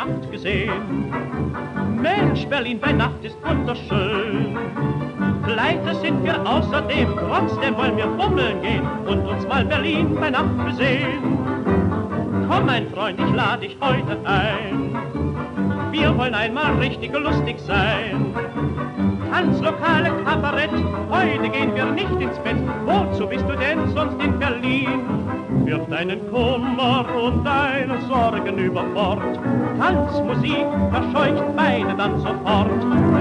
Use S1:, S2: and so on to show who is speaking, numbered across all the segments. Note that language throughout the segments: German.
S1: Nacht gesehen? Mensch, Berlin bei Nacht ist wunderschön. Pleite sind wir außerdem, trotzdem wollen wir fummeln gehen und uns mal Berlin bei Nacht besehen. Komm, mein Freund, ich lade dich heute ein. Wir wollen einmal richtig lustig sein. Tanzlokale, Kabarett, heute gehen wir nicht ins Bett. Wozu bist du denn sonst in Berlin? Wirf deinen Kummer und deine Sorgen über Bord. Tanzmusik verscheucht beide dann sofort.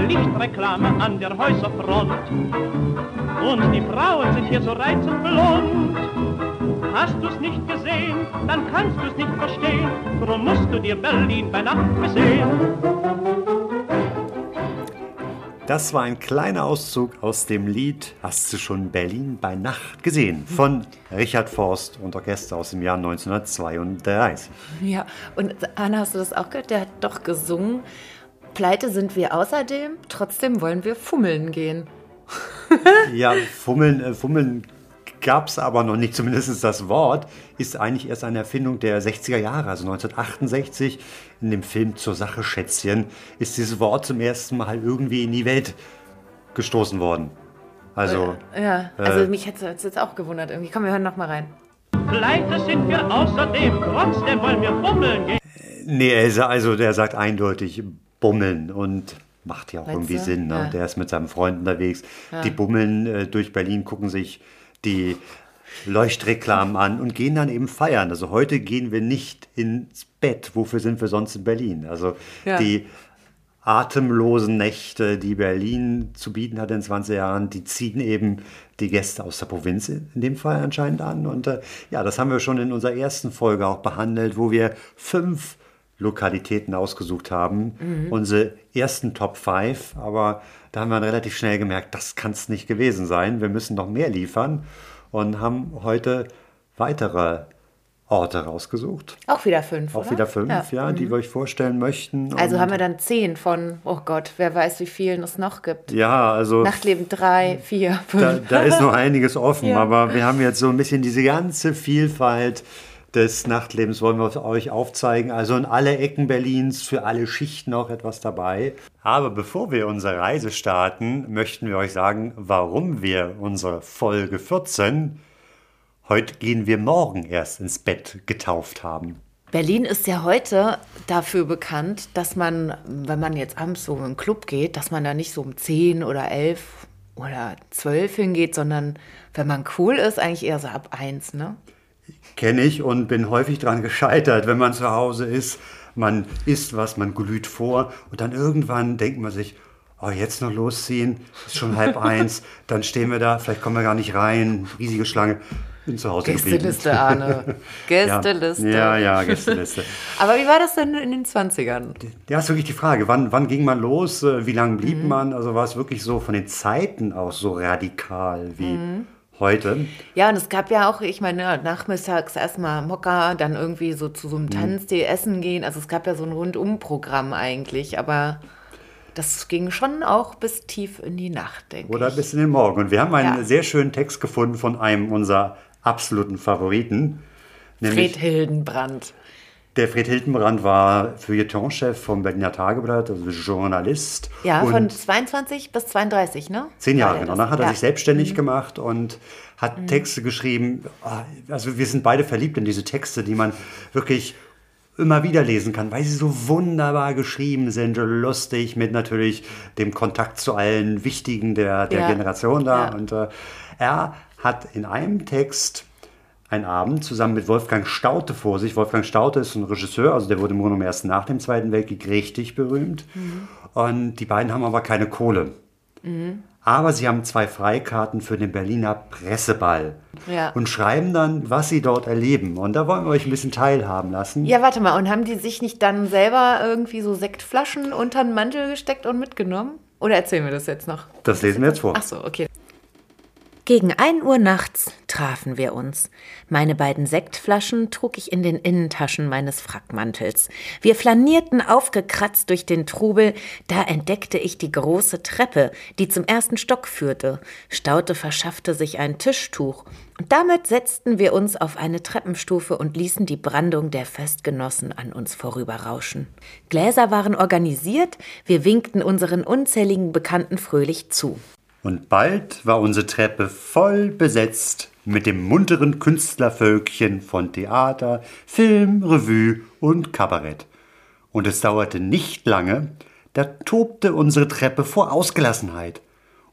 S1: Lichtreklame an der Häuserfront. Und die Frauen sind hier so reizend blond. Hast du's nicht gesehen, dann kannst du's nicht verstehen. Drum musst du dir Berlin bei Nacht besehen.
S2: Das war ein kleiner Auszug aus dem Lied Hast du schon Berlin bei Nacht gesehen? von Richard Forst und Orchester aus dem Jahr 1932.
S3: Ja, und Anna, hast du das auch gehört? Der hat doch gesungen. Pleite sind wir außerdem, trotzdem wollen wir fummeln gehen.
S2: Ja, Fummeln, äh, Fummeln gab es aber noch nicht, zumindest das Wort ist eigentlich erst eine Erfindung der 60er Jahre, also 1968 in dem Film Zur Sache Schätzchen ist dieses Wort zum ersten Mal irgendwie in die Welt gestoßen worden. Also,
S3: Ja, also mich hätte es jetzt auch gewundert irgendwie. Komm, wir hören noch mal rein.
S1: Pleite sind wir außerdem, trotzdem wollen wir fummeln gehen.
S2: Nee, er ist- also der sagt eindeutig bummeln und macht ja auch
S3: Meinst
S2: irgendwie? Sinn. Ne?
S3: Ja.
S2: Der ist mit seinem Freund unterwegs. Die bummeln äh, durch Berlin, gucken sich die Leuchtreklamen an und gehen dann eben feiern. Also heute gehen wir nicht ins Bett. Wofür sind wir sonst in Berlin? Also
S3: Ja.
S2: die atemlosen Nächte, die Berlin zu bieten hat in 20 Jahren, die ziehen eben die Gäste aus der Provinz in dem Fall anscheinend an. Und äh, ja, das haben wir schon in unserer ersten Folge auch behandelt, wo wir fünf Lokalitäten ausgesucht haben, unsere ersten Top 5. Aber da haben wir dann relativ schnell gemerkt, das kann es nicht gewesen sein. Wir müssen noch mehr liefern und haben heute weitere Orte rausgesucht.
S3: Auch wieder fünf,
S2: Auch
S3: oder?
S2: wieder fünf, ja, die wir euch vorstellen möchten.
S3: Also
S2: Und-
S3: haben wir dann zehn von, oh Gott, wer weiß, wie vielen es noch gibt.
S2: Ja, also
S3: Nachtleben drei, vier,
S2: da,
S3: fünf.
S2: da ist noch einiges offen,
S3: Ja.
S2: aber wir haben jetzt so ein bisschen diese ganze Vielfalt des Nachtlebens wollen wir euch aufzeigen. Also in alle Ecken Berlins, für alle Schichten auch etwas dabei. Aber bevor wir unsere Reise starten, möchten wir euch sagen, warum wir unsere Folge 14 heute gehen wir morgen erst ins Bett getauft haben.
S3: Berlin ist ja heute dafür bekannt, dass man, wenn man jetzt abends so in einen Club geht, dass man da nicht so um 10 oder 11 oder 12 hingeht, sondern wenn man cool ist, eigentlich eher so ab 1, ne?
S2: Kenne ich und bin häufig daran gescheitert, wenn man zu Hause ist. Man isst was, man glüht vor und dann irgendwann denkt man sich, oh, jetzt noch losziehen, ist schon halb eins, dann stehen wir da, vielleicht kommen wir gar nicht rein, riesige Schlange. Bin zu Hause geblieben.
S3: Gästeliste, Arne. Gästeliste.
S2: Ja, ja, ja Gästeliste.
S3: Aber wie war das denn in den 20ern?
S2: Ja, ist wirklich die Frage, wann, wann ging man los, äh, wie lange blieb man? Also war es wirklich so von den Zeiten aus so radikal wie heute?
S3: Ja, und es gab ja auch, ich meine, nachmittags erstmal Mokka, dann irgendwie so zu so einem Tanztee essen gehen. Also es gab ja so ein Rundumprogramm eigentlich, aber das ging schon auch bis tief in die Nacht, denke
S2: Oder
S3: ich.
S2: bis in den Morgen. Und wir haben einen
S3: Ja.
S2: sehr schönen Text gefunden von einem unserer absoluten Favoriten. Nämlich
S3: Fred Hildenbrand.
S2: Der Fred Hildenbrand war Feuilletonchef vom Berliner Tageblatt, also Journalist.
S3: Ja, von 22 bis 32, ne?
S2: Zehn Jahre, genau. Danach hat er
S3: Ja. Mhm.
S2: sich selbstständig gemacht und hat Texte geschrieben. Ah, Also wir sind beide verliebt in diese Texte, die man wirklich immer wieder lesen kann, weil sie so wunderbar geschrieben sind, lustig, mit natürlich dem Kontakt zu allen Wichtigen der, der
S3: Ja.
S2: Generation da.
S3: Ja.
S2: Und äh, er hat in einem Text einen Abend zusammen mit Wolfgang Staute vor sich. Wolfgang Staute ist ein Regisseur, also der wurde im Grunde genommen erst nach dem Zweiten Weltkrieg richtig berühmt. Und die beiden haben aber keine Kohle. Aber sie haben zwei Freikarten für den Berliner Presseball
S3: Ja.
S2: und schreiben dann, was sie dort erleben. Und da wollen wir euch ein bisschen teilhaben lassen.
S3: Ja, warte mal, und haben die sich nicht dann selber irgendwie so Sektflaschen unter den Mantel gesteckt und mitgenommen? Oder erzählen wir das jetzt noch?
S2: Das lesen wir jetzt vor.
S3: Ach so, okay.
S4: Gegen 1 Uhr nachts trafen wir uns. Meine beiden Sektflaschen trug ich in den Innentaschen meines Frackmantels. Wir flanierten aufgekratzt durch den Trubel, da entdeckte ich die große Treppe, die zum ersten Stock führte. Staute verschaffte sich ein Tischtuch, und damit setzten wir uns auf eine Treppenstufe und ließen die Brandung der Festgenossen an uns vorüberrauschen. Gläser waren organisiert, wir winkten unseren unzähligen Bekannten fröhlich zu.
S2: Und bald war unsere Treppe voll besetzt mit dem munteren Künstlervölkchen von Theater, Film, Revue und Kabarett. Und es dauerte nicht lange, da tobte unsere Treppe vor Ausgelassenheit.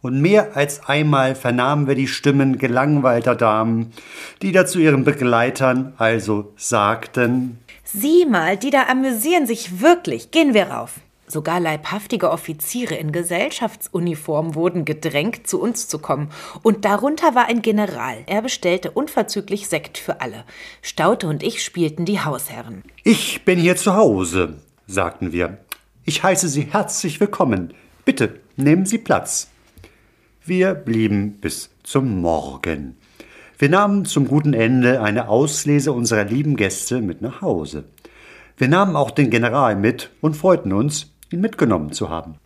S2: Und mehr als einmal vernahmen wir die Stimmen gelangweilter Damen, die da zu ihren Begleitern also sagten,
S4: Sieh mal, die da amüsieren sich wirklich. Gehen wir rauf. Sogar leibhaftige Offiziere in Gesellschaftsuniform wurden gedrängt, zu uns zu kommen. Und darunter war ein General. Er bestellte unverzüglich Sekt für alle. Staute und ich spielten die Hausherren.
S2: Ich bin hier zu Hause, sagten wir. Ich heiße Sie herzlich willkommen. Bitte nehmen Sie Platz. Wir blieben bis zum Morgen. Wir nahmen zum guten Ende eine Auslese unserer lieben Gäste mit nach Hause. Wir nahmen auch den General mit und freuten uns, ihn mitgenommen zu haben.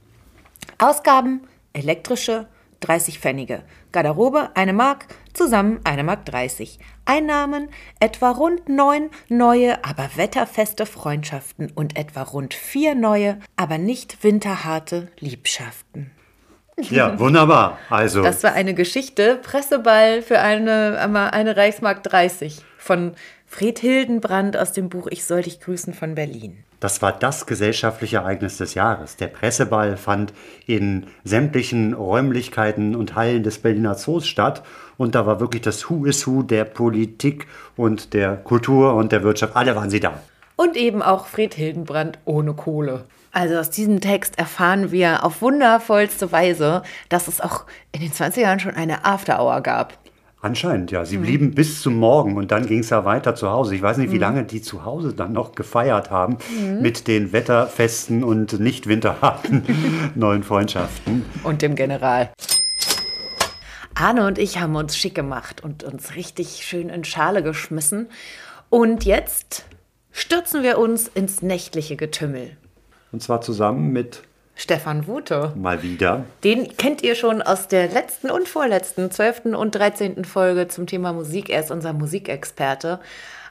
S4: Ausgaben: elektrische 30 Pfennige. Garderobe eine Mark, zusammen eine Mark 30. Einnahmen etwa rund neun neue, aber wetterfeste Freundschaften und etwa rund vier neue, aber nicht winterharte Liebschaften.
S2: Ja, wunderbar. Also,
S3: Das war eine Geschichte, Presseball für eine, eine Reichsmark 30 von Fred Hildenbrand aus dem Buch Ich soll dich grüßen von Berlin.
S2: Das war das gesellschaftliche Ereignis des Jahres. Der Presseball fand in sämtlichen Räumlichkeiten und Hallen des Berliner Zoos statt. Und da war wirklich das Who is Who der Politik und der Kultur und der Wirtschaft. Alle waren sie da.
S3: Und eben auch Fred Hildenbrand ohne Kohle. Also aus diesem Text erfahren wir auf wundervollste Weise, dass es auch in den 20er Jahren schon eine After-Hour gab.
S2: Anscheinend, ja. Sie blieben bis zum Morgen und dann ging es ja weiter zu Hause. Ich weiß nicht, wie lange die zu Hause dann noch gefeiert haben mit den wetterfesten und nicht winterharten neuen Freundschaften.
S3: Und dem General. Arne und ich haben uns schick gemacht und uns richtig schön in Schale geschmissen. Und jetzt stürzen wir uns ins nächtliche Getümmel.
S2: Und zwar zusammen mit
S3: Stefan Wute.
S2: mal wieder
S3: Den kennt ihr schon aus der letzten und vorletzten, 12. und 13. Folge zum Thema Musik. Er ist unser Musikexperte.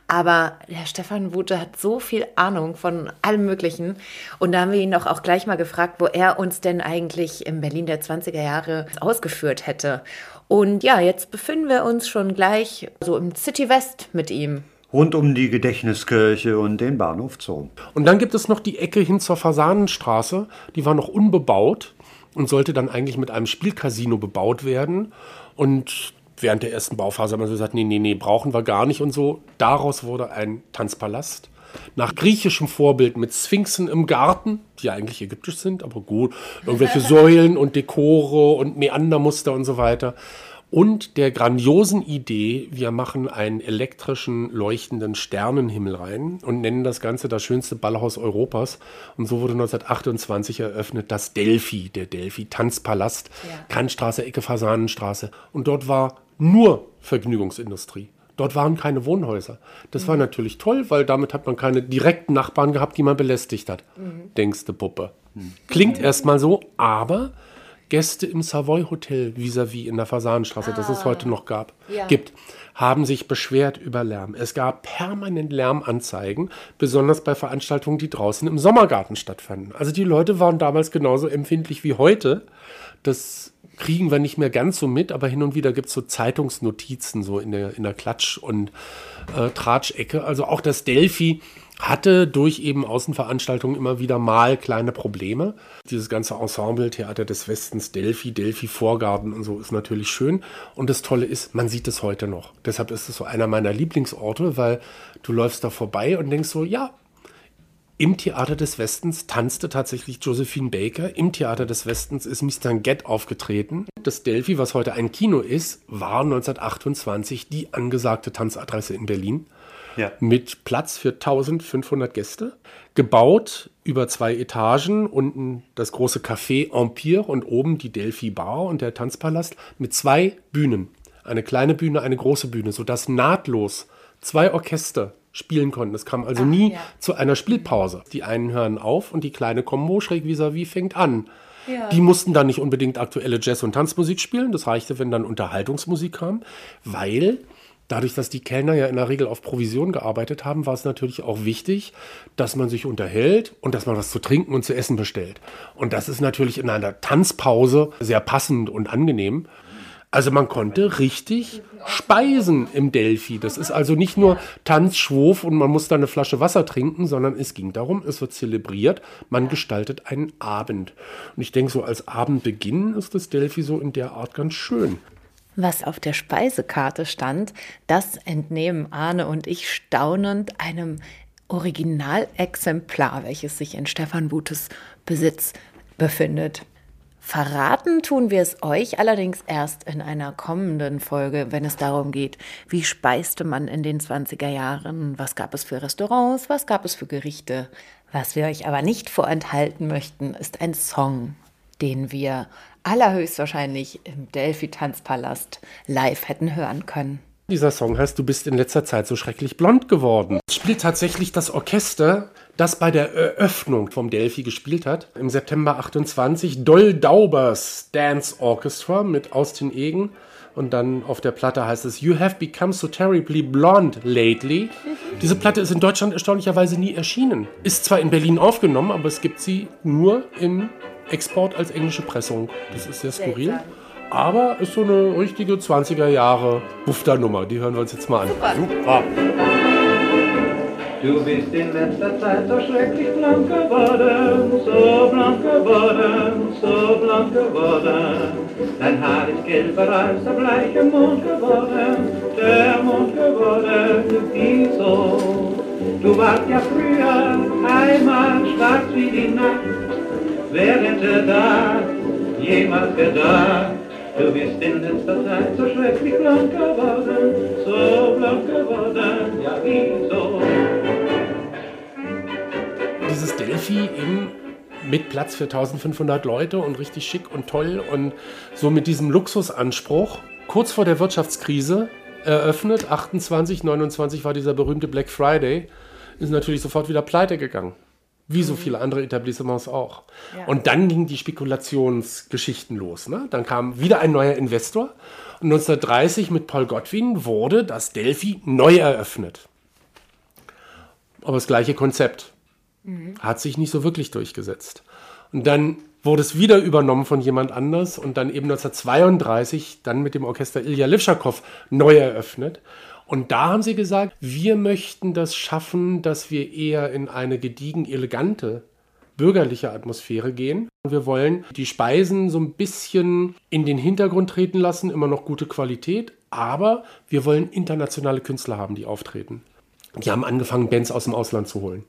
S3: Aber der Stefan Wute hat so viel Ahnung von allem Möglichen. Und da haben wir ihn doch auch gleich mal gefragt, wo er uns denn eigentlich im Berlin der 20er Jahre ausgeführt hätte. Und ja, jetzt befinden wir uns schon gleich so im City West mit ihm.
S2: Rund um die Gedächtniskirche und den Bahnhof Zoo.
S5: Und dann gibt es noch die Ecke hin zur Fasanenstraße, die war noch unbebaut und sollte dann eigentlich mit einem Spielcasino bebaut werden. Und während der ersten Bauphase haben wir gesagt, nee, nee, nee, brauchen wir gar nicht und so. Daraus wurde ein Tanzpalast. Nach griechischem Vorbild mit Sphinxen im Garten, die ja eigentlich ägyptisch sind, aber gut, irgendwelche Säulen und Dekore und Meandermuster und so weiter. Und der grandiosen Idee, wir machen einen elektrischen, leuchtenden Sternenhimmel rein und nennen das Ganze das schönste Ballhaus Europas. Und so wurde 1928 eröffnet das Delphi, der Delphi Tanzpalast, Kantstraße, Ecke Fasanenstraße. Und dort war nur Vergnügungsindustrie. Dort waren keine Wohnhäuser. Das war natürlich toll, weil damit hat man keine direkten Nachbarn gehabt, die man belästigt hat. Denkste Puppe. Klingt erstmal so, aber Gäste im Savoy Hotel vis-à-vis in der Fasanenstraße, das es heute noch gab, gibt, haben sich beschwert über Lärm. Es gab permanent Lärmanzeigen, besonders bei Veranstaltungen, die draußen im Sommergarten stattfanden. Also die Leute waren damals genauso empfindlich wie heute. Das kriegen wir nicht mehr ganz so mit, aber hin und wieder gibt es so Zeitungsnotizen so in der, in der Klatsch- und äh, Tratschecke. Also auch das Delphi hatte durch eben Außenveranstaltungen immer wieder mal kleine Probleme. Dieses ganze Ensemble, Theater des Westens, Delphi, Delphi Vorgarten und so ist natürlich schön. Und das Tolle ist, man sieht es heute noch. Deshalb ist es so einer meiner Lieblingsorte, weil du läufst da vorbei und denkst so, ja, Im Theater des Westens tanzte tatsächlich Josephine Baker. Im Theater des Westens ist Mr. Get aufgetreten. Das Delphi, was heute ein Kino ist, war 1928 die angesagte Tanzadresse in Berlin.
S2: Ja.
S5: Mit Platz für 1500 Gäste. Gebaut über zwei Etagen, unten das große Café Empire und oben die Delphi Bar und der Tanzpalast mit zwei Bühnen. Eine kleine Bühne, eine große Bühne, sodass nahtlos zwei Orchester spielen konnten. Es kam also nie
S3: ja.
S5: zu einer Spielpause. Die einen hören auf und die kleine Combo schräg vis-à-vis fängt an. Die mussten dann nicht unbedingt aktuelle Jazz- und Tanzmusik spielen. Das reichte, wenn dann Unterhaltungsmusik kam, weil dadurch, dass die Kellner ja in der Regel auf Provision gearbeitet haben, war es natürlich auch wichtig, dass man sich unterhält und dass man was zu trinken und zu essen bestellt. Und das ist natürlich in einer Tanzpause sehr passend und angenehm. Also man konnte richtig speisen im Delphi. Das ist also nicht nur Tanz, Schwof und man muss da eine Flasche Wasser trinken, sondern es ging darum, es wird zelebriert, man gestaltet einen Abend. Und ich denke, so als Abendbeginn ist das Delphi so in der Art ganz schön.
S3: Was auf der Speisekarte stand, das entnehmen Arne und ich staunend einem Originalexemplar, welches sich in Stefan Butes Besitz befindet. Verraten tun wir es euch allerdings erst in einer kommenden Folge, wenn es darum geht, wie speiste man in den 20er Jahren, was gab es für Restaurants, was gab es für Gerichte. Was wir euch aber nicht vorenthalten möchten, ist ein Song, den wir allerhöchstwahrscheinlich im Delphi-Tanzpalast live hätten hören können.
S5: Dieser Song heißt Du bist in letzter Zeit so schrecklich blond geworden. Es spielt tatsächlich das Orchester, das bei der Eröffnung vom Delphi gespielt hat. Im September 28 Doll Daubers Dance Orchestra mit Austin Egen. Und dann auf der Platte heißt es You have become so terribly blonde lately. Diese Platte ist in Deutschland erstaunlicherweise nie erschienen. Ist zwar in Berlin aufgenommen, aber es gibt sie nur im Export als englische Pressung. Das ist sehr skurril. Aber ist so eine richtige 20er Jahre Bufter-Nummer. Die hören wir uns jetzt mal an. Super.
S1: Du bist in letzter Zeit so schrecklich blank geworden, so blank geworden, so blank geworden. Dein Haar ist gelber als der bleiche Mond geworden, der Mond geworden, wieso? Du warst ja früher einmal schwarz wie die Nacht, wer hätte da jemals gedacht? Du bist in letzter Zeit so schrecklich blank geworden, so blank geworden, ja wieso?
S5: Dieses Delphi eben mit Platz für 1500 Leute und richtig schick und toll und so mit diesem Luxusanspruch. Kurz vor der Wirtschaftskrise eröffnet, 28, 29 war dieser berühmte Black Friday, ist natürlich sofort wieder pleite gegangen. Wie so viele andere Etablissements auch. Und dann gingen die Spekulationsgeschichten los. Ne? Dann kam wieder ein neuer Investor. Und 1930 mit Paul Godwin wurde das Delphi neu eröffnet. Aber das gleiche Konzept hat sich nicht so wirklich durchgesetzt. Und dann wurde es wieder übernommen von jemand anders und dann eben 1932 dann mit dem Orchester Ilja Livschakow neu eröffnet. Und da haben sie gesagt, wir möchten das schaffen, dass wir eher in eine gediegen elegante bürgerliche Atmosphäre gehen. Wir wollen die Speisen so ein bisschen in den Hintergrund treten lassen, immer noch gute Qualität, aber wir wollen internationale Künstler haben, die auftreten. Die haben angefangen, Bands aus dem Ausland zu holen.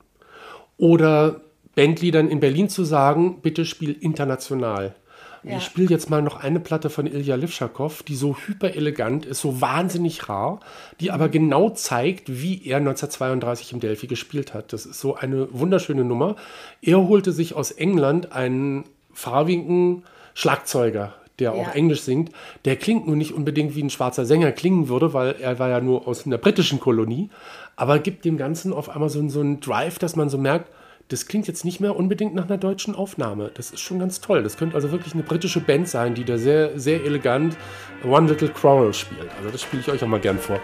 S5: Oder Bandleadern in Berlin zu sagen, bitte spiel international. Und Ich spiele jetzt mal noch eine Platte von Ilja Livschakow, die so hyper elegant ist, so wahnsinnig rar, die aber genau zeigt, wie er 1932 im Delphi gespielt hat. Das ist so eine wunderschöne Nummer. Er holte sich aus England einen farbigen Schlagzeuger, der auch
S3: Ja.
S5: Englisch singt. Der klingt nun nicht unbedingt wie ein schwarzer Sänger klingen würde, weil er war ja nur aus einer britischen Kolonie, aber gibt dem Ganzen auf einmal so, so einen Drive, dass man so merkt, das klingt jetzt nicht mehr unbedingt nach einer deutschen Aufnahme. Das ist schon ganz toll. Das könnte also wirklich eine britische Band sein, die da sehr, sehr elegant One Little Quarrel spielt. Also das spiele ich euch auch mal gern vor.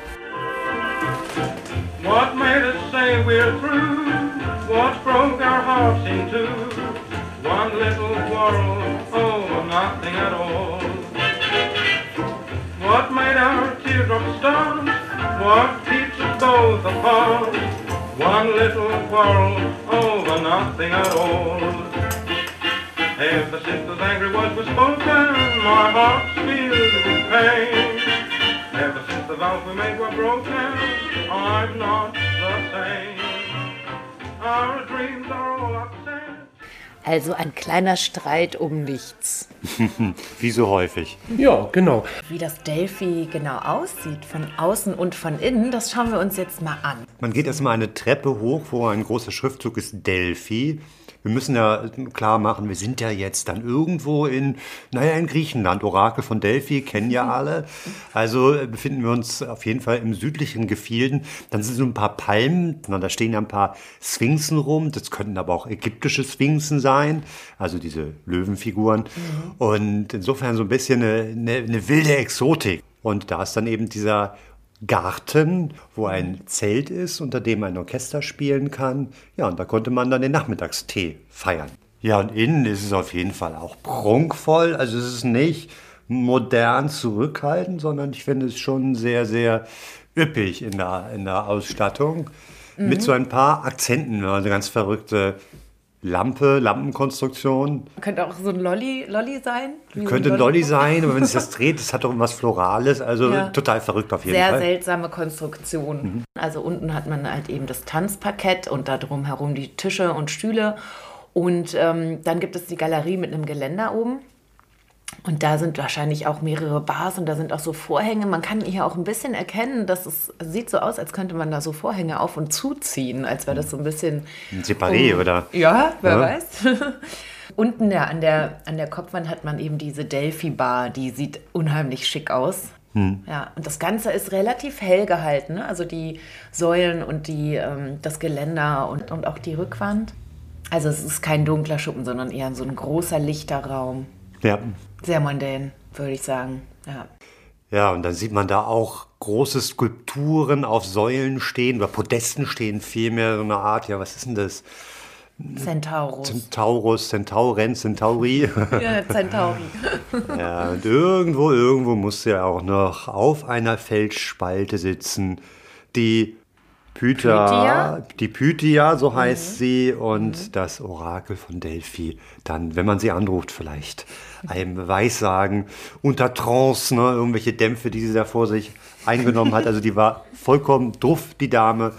S1: What made us say we're through? What broke our hearts in two? One little quarrel, oh, nothing at all. What made our teardrops start? What keeps us both apart? One little quarrel over nothing at all. Ever since those angry words were spoken, my heart's filled with pain. Ever since the vows we made were broken, I'm not the same. Our dreams are all upset.
S3: Also ein kleiner Streit um nichts.
S2: Wie so häufig.
S5: Ja, genau.
S3: Wie das Delphi genau aussieht, von außen und von innen, das schauen wir uns jetzt mal an.
S2: Man geht erstmal eine Treppe hoch, wo ein großer Schriftzug ist Delphi. Wir müssen ja klar machen, wir sind ja jetzt dann irgendwo in, naja, in Griechenland. Orakel von Delphi kennen ja alle. Also äh, befinden wir uns auf jeden Fall im südlichen Gefilden. Dann sind so ein paar Palmen, na, da stehen ja ein paar Sphinxen rum. Das könnten aber auch ägyptische Sphinxen sein, also diese Löwenfiguren. Und insofern so ein bisschen eine, eine, eine wilde Exotik. Und da ist dann eben dieser Garten, wo ein Zelt ist, unter dem ein Orchester spielen kann. Ja, und da konnte man dann den Nachmittagstee feiern. Ja, und innen ist es auf jeden Fall auch prunkvoll. Also es ist nicht modern zurückhaltend, sondern ich finde es schon sehr, sehr üppig in der, in der Ausstattung. Mit so ein paar Akzenten, also ganz verrückte Lampe, Lampenkonstruktion.
S3: Könnte auch so ein Lolli, Lolli sein. So
S2: Könnte ein Lolli sein, aber wenn es das dreht, das hat doch irgendwas Florales. Also
S3: Ja.
S2: total verrückt auf jeden
S3: Sehr
S2: Fall.
S3: seltsame Konstruktion. Also unten hat man halt eben das Tanzparkett und da drum herum die Tische und Stühle. Und ähm, dann gibt es die Galerie mit einem Geländer oben. Und da sind wahrscheinlich auch mehrere Bars und da sind auch so Vorhänge. Man kann hier auch ein bisschen erkennen, dass es sieht so aus, als könnte man da so Vorhänge auf und zuziehen, als wäre das so ein bisschen
S2: Ein Separé, oder?
S3: ja, wer
S2: Ja.
S3: weiß. Unten ja, an, der, an der Kopfwand hat man eben diese Delphi-Bar, die sieht unheimlich schick aus. Ja, und das Ganze ist relativ hell gehalten. Ne? Also die Säulen und die, ähm, das Geländer und, und auch die Rückwand. Also es ist kein dunkler Schuppen, sondern eher so ein großer lichter Raum.
S2: Ja.
S3: Sehr mondän, würde ich sagen. Ja.
S2: Ja, und dann sieht man da auch große Skulpturen auf Säulen stehen, oder Podesten stehen vielmehr, so eine Art, ja, was ist denn das?
S3: Centaurus.
S2: Centaurus, Centauren, Centauri.
S3: ja, Centauri.
S2: ja, und irgendwo, irgendwo muss ja auch noch auf einer Felsspalte sitzen, die Pythia,
S3: Pythia?
S2: die Pythia, so heißt sie, und das Orakel von Delphi. Dann, wenn man sie anruft, vielleicht einem Weissagen unter Trance, ne, irgendwelche Dämpfe, die sie da vor sich eingenommen hat. Also die war vollkommen duff, die Dame.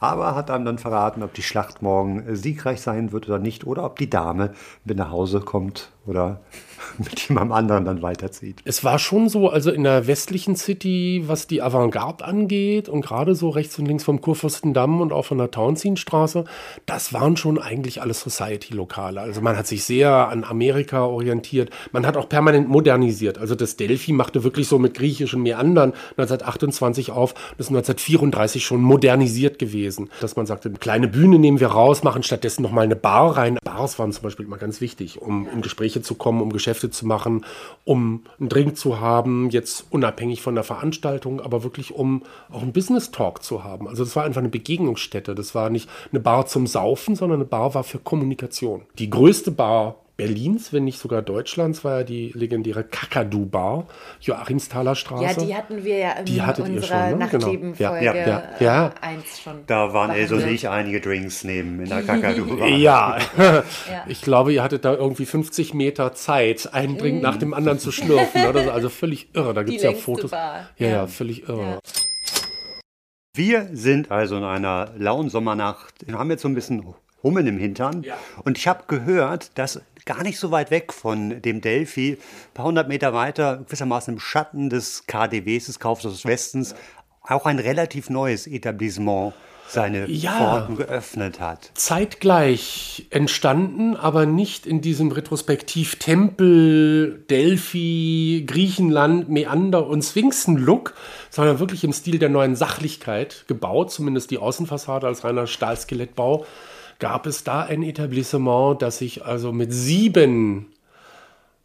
S2: Aber hat einem dann verraten, ob die Schlacht morgen siegreich sein wird oder nicht, oder ob die Dame mit nach Hause kommt oder mit jemandem anderen dann weiterzieht.
S5: Es war schon so, also in der westlichen City, was die Avantgarde angeht und gerade so rechts und links vom Kurfürstendamm und auch von der Townsendstraße, das waren schon eigentlich alles Society-Lokale. Also man hat sich sehr an Amerika orientiert. Man hat auch permanent modernisiert. Also das Delphi machte wirklich so mit griechischen Meandern 1928 auf. Das ist 1934 schon modernisiert gewesen. Dass man sagte, eine kleine Bühne nehmen wir raus, machen stattdessen nochmal eine Bar rein. Bars waren zum Beispiel immer ganz wichtig, um in Gespräche zu kommen, um Geschäfte zu machen, um einen Drink zu haben, jetzt unabhängig von der Veranstaltung, aber wirklich um auch einen Business Talk zu haben. Also das war einfach eine Begegnungsstätte. Das war nicht eine Bar zum Saufen, sondern eine Bar war für Kommunikation. Die größte Bar Berlins, wenn nicht sogar Deutschlands, war ja die legendäre Kakadu-Bar, Joachimsthaler Straße.
S3: Ja, die hatten wir ja in
S5: Die
S3: unserer
S5: schon, ne? Genau.
S3: Nachtleben-Folge
S5: Ja, ja, ja.
S3: äh, eins schon.
S2: Da waren
S3: behandelt.
S2: ich einige Drinks nehmen in der Kakadu.
S5: Ja, ich glaube, ihr hattet da irgendwie 50 Meter Zeit, einen Drink nach dem anderen zu schlürfen. ne? Das ist also völlig irre. Da gibt es ja Fotos.
S3: Bar.
S5: Ja, ja,
S3: Ja.
S5: völlig irre.
S2: Wir sind also in einer lauen Sommernacht. Wir haben jetzt so ein bisschen Hummeln im Hintern. Und ich habe gehört, dass gar nicht so weit weg von dem Delphi, ein paar hundert Meter weiter, gewissermaßen im Schatten des KDWs, des Kaufhauses des Westens, auch ein relativ neues Etablissement seine
S5: Ja.
S2: Pforten geöffnet hat.
S5: Zeitgleich entstanden, aber nicht in diesem Retrospektiv Tempel, Delphi, Griechenland, Meander und Sphinxen-Look, sondern wirklich im Stil der neuen Sachlichkeit gebaut, zumindest die Außenfassade als reiner Stahlskelettbau, gab es da ein Etablissement, das sich also mit sieben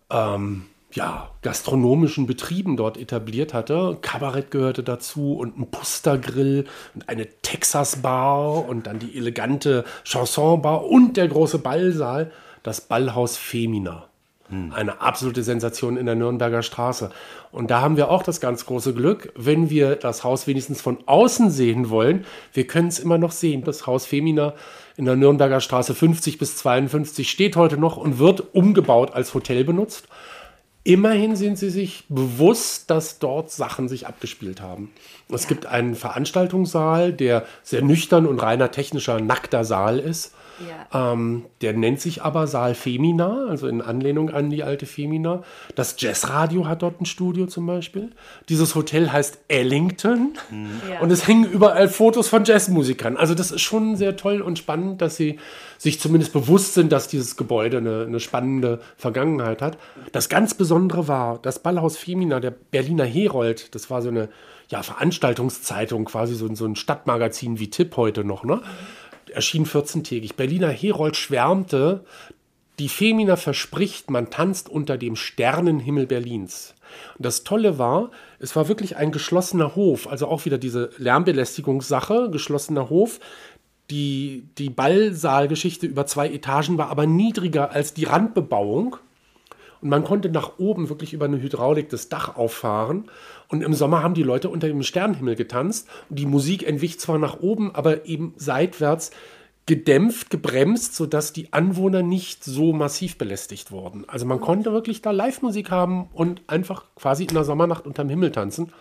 S5: ähm, ja, gastronomischen Betrieben dort etabliert hatte. Kabarett gehörte dazu und ein Pustergrill und eine Texas-Bar und dann die elegante Chanson-Bar und der große Ballsaal, das Ballhaus Femina. Eine absolute Sensation in der Nürnberger Straße. Und da haben wir auch das ganz große Glück, wenn wir das Haus wenigstens von außen sehen wollen. Wir können es immer noch sehen. Das Haus Femina in der Nürnberger Straße 50 bis 52 steht heute noch und wird umgebaut als Hotel benutzt Immerhin sind sie sich bewusst, dass dort Sachen sich abgespielt haben. Es gibt einen Veranstaltungssaal, der sehr nüchtern und reiner technischer nackter Saal ist.
S3: Ja.
S5: Ähm, der nennt sich aber Saal Femina, also in Anlehnung an die alte Femina. Das Jazzradio hat dort ein Studio zum Beispiel. Dieses Hotel heißt Ellington
S3: Ja.
S5: und es hängen überall Fotos von Jazzmusikern. Also das ist schon sehr toll und spannend, dass sie sich zumindest bewusst sind, dass dieses Gebäude eine, eine spannende Vergangenheit hat. Das ganz Besondere war, das Ballhaus Femina, der Berliner Herold, das war so eine ja, Veranstaltungszeitung, quasi so, so ein Stadtmagazin wie Tipp heute noch, ne? Erschien 14-tägig. Berliner Herold schwärmte, die Femina verspricht, man tanzt unter dem Sternenhimmel Berlins. Und das Tolle war, es war wirklich ein geschlossener Hof, also auch wieder diese Lärmbelästigungssache, geschlossener Hof. Die, die Ballsaalgeschichte über zwei Etagen war aber niedriger als die Randbebauung. Und man konnte nach oben wirklich über eine Hydraulik das Dach auffahren. Und im Sommer haben die Leute unter dem Sternenhimmel getanzt. Und die Musik entwich zwar nach oben, aber eben seitwärts gedämpft, gebremst, sodass die Anwohner nicht so massiv belästigt wurden. Also man konnte wirklich da Live-Musik haben und einfach quasi in der Sommernacht unterm Himmel tanzen,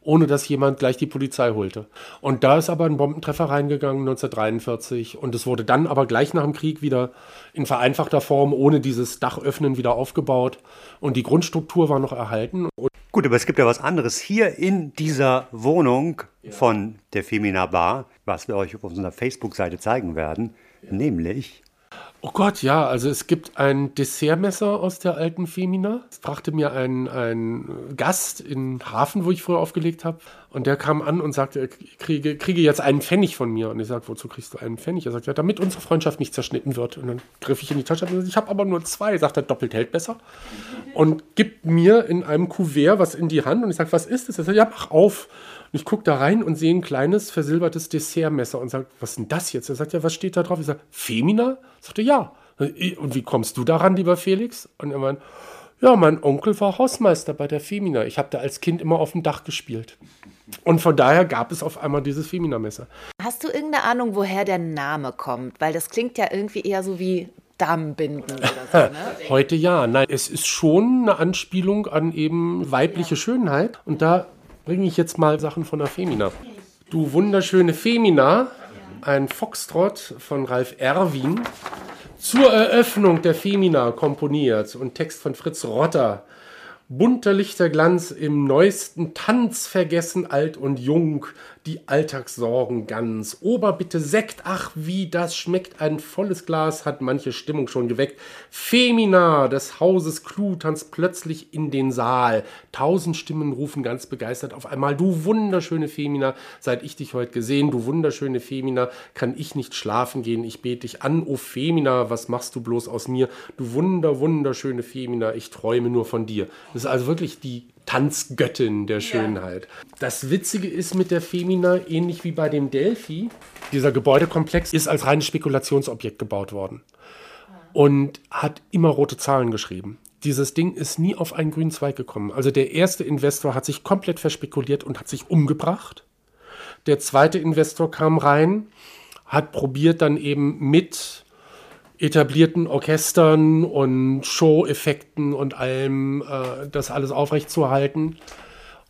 S5: ohne dass jemand gleich die Polizei holte. Und da ist aber ein Bombentreffer reingegangen 1943 und es wurde dann aber gleich nach dem Krieg wieder in vereinfachter Form ohne dieses Dachöffnen wieder aufgebaut und die Grundstruktur war noch erhalten. Und
S2: Gut, aber es gibt ja was anderes hier in dieser Wohnung von der Femina Bar, was wir euch auf unserer Facebook-Seite zeigen werden, nämlich
S5: Oh Gott, ja, also es gibt ein Dessertmesser aus der alten Femina. Das brachte mir ein, ein Gast in Hafen, wo ich früher aufgelegt habe. Und der kam an und sagte, er kriege, kriege jetzt einen Pfennig von mir. Und ich sagte, wozu kriegst du einen Pfennig? Er sagt, ja, damit unsere Freundschaft nicht zerschnitten wird. Und dann griff ich in die Tasche und sagte, ich habe aber nur zwei. Sagt er, doppelt hält besser. Und gibt mir in einem Kuvert was in die Hand. Und ich sage, was ist das? Er sagt, ja, mach auf. Und ich gucke da rein und sehe ein kleines versilbertes Dessertmesser und sage, was ist denn das jetzt? Er sagt, ja, was steht da drauf? Ich sage, Femina? Sagte, ja. Und wie kommst du daran, lieber Felix? Und er meint, ja, mein Onkel war Hausmeister bei der Femina. Ich habe da als Kind immer auf dem Dach gespielt. Und von daher gab es auf einmal dieses Femina-Messer.
S3: Hast du irgendeine Ahnung, woher der Name kommt? Weil das klingt ja irgendwie eher so wie Damenbinden oder so, ne?
S5: Heute ja. Nein, es ist schon eine Anspielung an eben weibliche Schönheit. Und da bringe ich jetzt mal Sachen von der Femina. Du wunderschöne Femina, ein Foxtrot von Ralf Erwin, zur Eröffnung der Femina komponiert und Text von Fritz Rotter. Bunter Lichterglanz im neuesten Tanz vergessen alt und jung, die Alltagssorgen ganz. Ober bitte Sekt, ach wie das schmeckt, ein volles Glas hat manche Stimmung schon geweckt. Femina des Hauses Clou tanzt plötzlich in den Saal. Tausend Stimmen rufen ganz begeistert auf einmal, du wunderschöne Femina, seit ich dich heute gesehen, du wunderschöne Femina, kann ich nicht schlafen gehen, ich bete dich an, o Femina, was machst du bloß aus mir? Du wunder, wunderschöne Femina, ich träume nur von dir. Das ist also wirklich die Tanzgöttin der Schönheit. Das Witzige ist mit der Femina, ähnlich wie bei dem Delphi, dieser Gebäudekomplex ist als reines Spekulationsobjekt gebaut worden und hat immer rote Zahlen geschrieben. Dieses Ding ist nie auf einen grünen Zweig gekommen. Also der erste Investor hat sich komplett verspekuliert und hat sich umgebracht. Der zweite Investor kam rein, hat probiert dann eben mit etablierten Orchestern und Show-Effekten und allem äh, das alles aufrechtzuerhalten.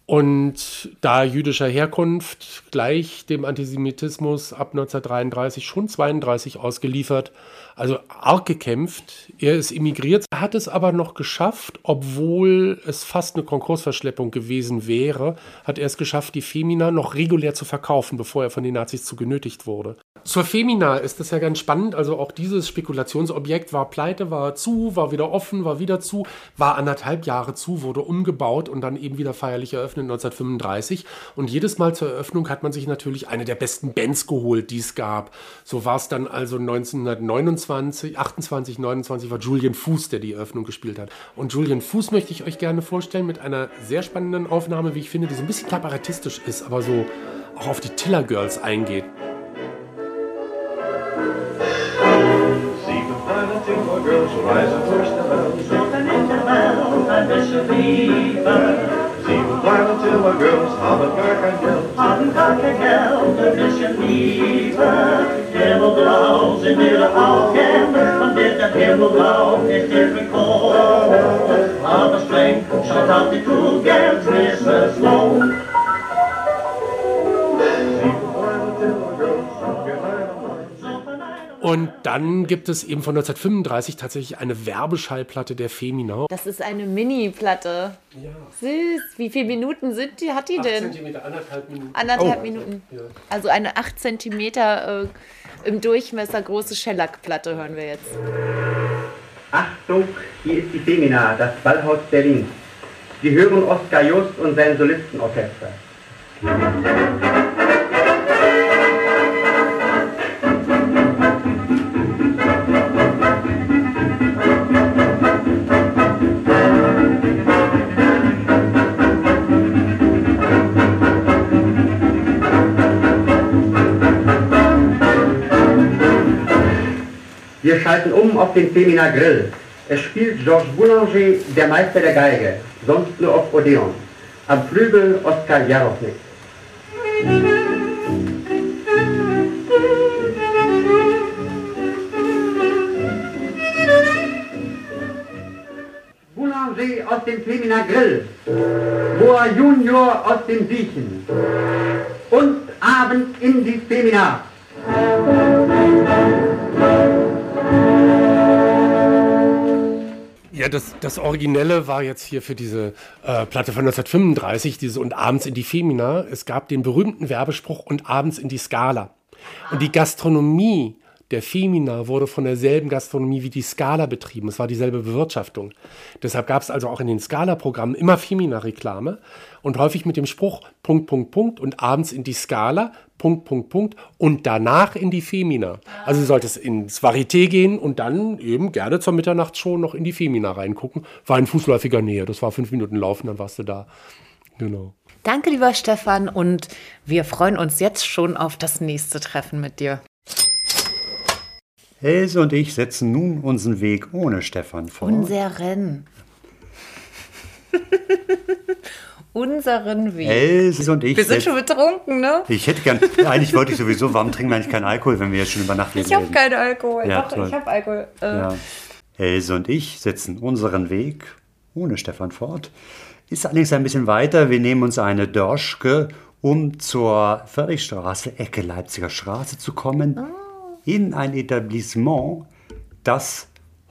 S5: Und da jüdischer Herkunft gleich dem Antisemitismus ab 1933, schon 32 ausgeliefert, also arg gekämpft. Er ist emigriert, hat es aber noch geschafft, obwohl es fast eine Konkursverschleppung gewesen wäre, hat er es geschafft, die Femina noch regulär zu verkaufen, bevor er von den Nazis zu genötigt wurde. Zur Femina ist das ja ganz spannend. Also auch dieses Spekulationsobjekt war pleite, war zu, war wieder offen, war wieder zu, war anderthalb Jahre zu, wurde umgebaut und dann eben wieder feierlich eröffnet 1935. Und jedes Mal zur Eröffnung hat man sich natürlich eine der besten Bands geholt, die es gab. So war es dann also 1929, 28, 29 war Julian Fuß, der die Eröffnung gespielt hat. Und Julian Fuß möchte ich euch gerne vorstellen mit einer sehr spannenden Aufnahme, wie ich finde, die so ein bisschen kabarettistisch ist, aber so auch auf die Tiller Girls eingeht.
S1: Sieben kleine Timbergirls reisen durch den Welt.
S6: Suchen in der Welt ein bisschen Liebe.
S1: Sieben kleine Timbergirls haben gar kein Geld.
S6: Haben gar kein Geld, ein bisschen Liebe. Himmelblau sind ihre Augen und wird das Himmelblau ist ihr gekommen. Aber streng Frank, chante out the cool girls Christmas long.
S5: Und dann gibt es eben von 1935 tatsächlich eine Werbeschallplatte der Femina.
S3: Das ist eine Mini-Platte. Süß. Wie viele Minuten sind die? Hat die denn?
S5: Zentimeter, anderthalb Minuten.
S3: Anderthalb
S5: Oh.
S3: Minuten. Also eine 8 cm äh, im Durchmesser große Schellackplatte hören wir jetzt.
S7: Achtung, hier ist die Femina, das Ballhaus Berlin. Sie hören Oskar Just und sein Solistenorchester. Wir schalten um auf den Femina Grill. Es spielt Georges Boulanger, der Meister der Geige, sonst nur auf Odeon. Am Flügel Oskar Jarownik. Boulanger aus dem Femina Grill. Boa Junior aus dem Siechen. Und Abend in die Femina.
S5: Ja, das, das Originelle war jetzt hier für diese äh, Platte von 1935, diese Und abends in die Femina. Es gab den berühmten Werbespruch Und abends in die Skala. Und die Gastronomie der Femina wurde von derselben Gastronomie wie die Scala betrieben. Es war dieselbe Bewirtschaftung. Deshalb gab es also auch in den Scala-Programmen immer Femina-Reklame und häufig mit dem Spruch Punkt, Punkt, Punkt und abends in die Scala, Punkt, Punkt, Punkt und danach in die Femina. Also du solltest ins Varieté gehen und dann eben gerne zur Mitternachtsshow noch in die Femina reingucken. War in fußläufiger Nähe. Das war fünf Minuten laufen, dann warst du da. Genau.
S3: Danke, lieber Stefan, und wir freuen uns jetzt schon auf das nächste Treffen mit dir.
S2: Else und ich setzen nun unseren Weg ohne Stefan fort.
S3: Unseren. Unseren Weg.
S2: Else und ich
S3: wir sind schon betrunken, ne?
S2: Ich hätte gern, eigentlich wollte ich sowieso, warum trinken wir eigentlich keinen Alkohol, wenn wir jetzt schon über Nachtleben
S3: Ich habe
S2: reden?
S3: keinen Alkohol.
S2: Ja,
S3: Doch, ich habe Alkohol. Äh,
S2: Ja. Else und ich setzen unseren Weg ohne Stefan fort. Ist allerdings ein bisschen weiter. Wir nehmen uns eine Dorschke, um zur Friedrichstraße, Ecke Leipziger Straße zu kommen, in ein Etablissement, das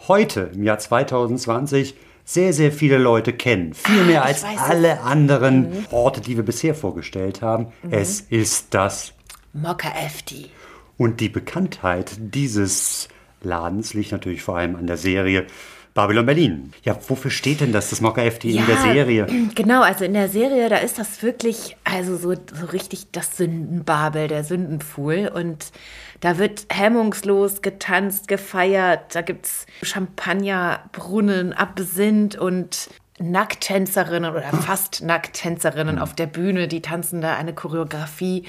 S2: heute, im Jahr 2020, sehr, sehr viele Leute kennen. Viel mehr als
S3: weiß es.
S2: alle anderen Orte, die wir bisher vorgestellt haben. Es ist das
S3: Mokka FD.
S2: und die Bekanntheit dieses Ladens liegt natürlich vor allem an der Serie Babylon Berlin. Ja, wofür steht denn das, das Mokka FD in der Serie?
S3: Genau, also in der Serie, da ist das wirklich, also so, so richtig das Sündenbabel, der Sündenpfuhl. Und da wird hemmungslos getanzt, gefeiert. Da gibt es Champagnerbrunnen, Absinth und Nackttänzerinnen oder fast Nackttänzerinnen auf der Bühne, die tanzen da eine Choreografie.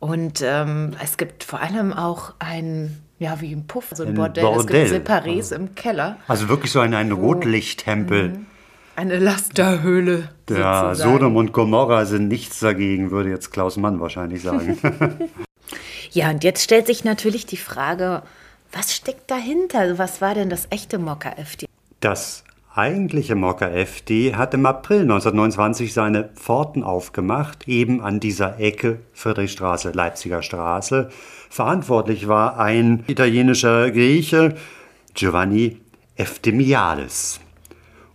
S3: Und ähm, es gibt vor allem auch ein, ja, wie ein Puff, so ein,
S2: Ein
S3: Bordell. Es
S2: Bordell.
S3: gibt Separés im Keller.
S2: Also wirklich so ein, ein. Rotlichttempel.
S3: Mhm. Eine Lasterhöhle.
S2: Ja,
S3: sozusagen.
S2: Sodom und Gomorra sind nichts dagegen, würde jetzt Klaus Mann wahrscheinlich sagen.
S3: Ja, und jetzt stellt sich natürlich die Frage, was steckt dahinter? Also was war denn das echte Mokka FD?
S2: Das eigentliche Mokka FD hat im April 1929 seine Pforten aufgemacht, eben an dieser Ecke Friedrichstraße, Leipziger Straße. Verantwortlich war ein italienischer Grieche, Giovanni Eftimialis.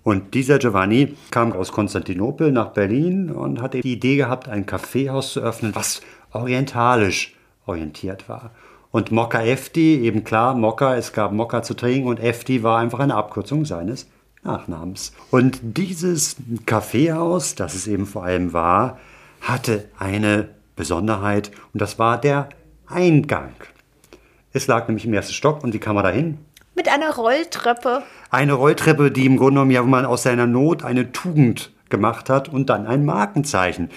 S2: Und dieser Giovanni kam aus Konstantinopel nach Berlin und hatte die Idee gehabt, ein Kaffeehaus zu öffnen, was orientalisch orientiert war. Und Mokka Efti, eben klar, Mokka, es gab Mokka zu trinken und Efti war einfach eine Abkürzung seines Nachnamens. Und dieses Kaffeehaus, das es eben vor allem war, hatte eine Besonderheit und das war der Eingang. Es lag nämlich im ersten Stock und wie kam man da hin?
S3: Mit einer Rolltreppe.
S2: Eine Rolltreppe, die im Grunde genommen ja, wo man aus seiner Not eine Tugend gemacht hat und dann ein Markenzeichen.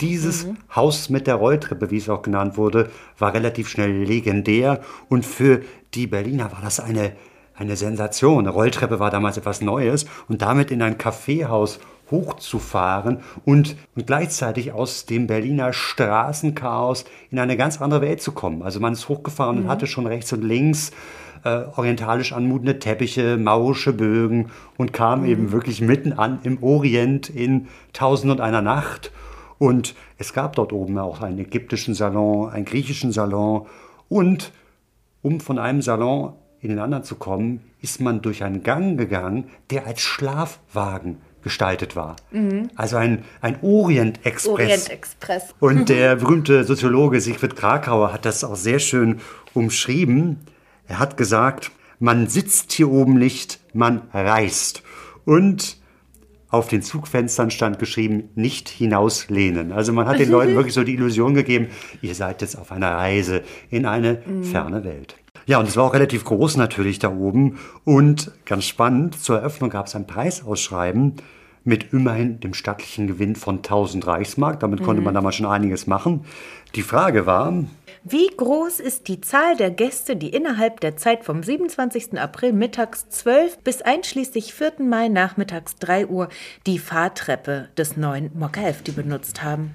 S2: Dieses Haus mit der Rolltreppe, wie es auch genannt wurde, war relativ schnell legendär und für die Berliner war das eine, eine Sensation. Eine Rolltreppe war damals etwas Neues und damit in ein Kaffeehaus hochzufahren und, und gleichzeitig aus dem Berliner Straßenchaos in eine ganz andere Welt zu kommen. Also man ist hochgefahren und hatte schon rechts und links äh, orientalisch anmutende Teppiche, maurische Bögen und kam
S8: Mhm.
S2: eben wirklich mitten an im Orient in Tausend und einer Nacht. Und es gab dort oben auch einen ägyptischen Salon, einen griechischen Salon und um von einem Salon in den anderen zu kommen, ist man durch einen Gang gegangen, der als Schlafwagen gestaltet war. Also ein, ein Orient-Express.
S8: Orient-Express.
S2: Und der berühmte Soziologe Siegfried Krakauer hat das auch sehr schön umschrieben. Er hat gesagt, man sitzt hier oben nicht, man reist. Und auf den Zugfenstern stand geschrieben, nicht hinauslehnen. Also man hat den Leuten wirklich so die Illusion gegeben, ihr seid jetzt auf einer Reise in eine ferne Welt. Ja, und es war auch relativ groß natürlich da oben. Und ganz spannend, zur Eröffnung gab es ein Preisausschreiben mit immerhin dem stattlichen Gewinn von 1000 Reichsmark. Damit konnte man damals schon einiges machen. Die Frage war,
S3: Wie groß ist die Zahl der Gäste, die innerhalb der Zeit vom 27. April mittags 12 bis einschließlich 4. Mai nachmittags 3 Uhr die Fahrtreppe des neuen Mokka-Hefti benutzt haben?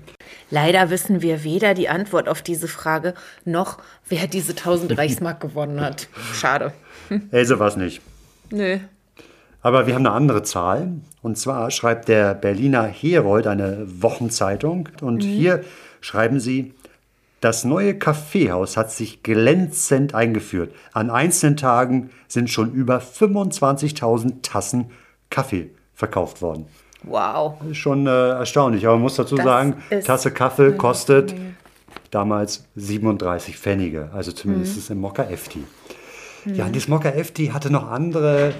S3: Leider wissen wir weder die Antwort auf diese Frage noch, wer diese 1000 Reichsmark gewonnen hat. Schade.
S2: Else war es nicht.
S3: Nö.
S2: Aber wir haben eine andere Zahl. Und zwar schreibt der Berliner Herold, eine Wochenzeitung, und hier schreiben sie, das neue Kaffeehaus hat sich glänzend eingeführt. An einzelnen Tagen sind schon über 25.000 Tassen Kaffee verkauft worden.
S3: Wow.
S2: Das ist schon äh, erstaunlich. Aber man muss dazu
S3: Das
S2: sagen, Tasse Kaffee kostet damals 37 Pfennige. Also zumindest ist es im Mokka Efti. Ja, und das Mokka Efti hatte noch andere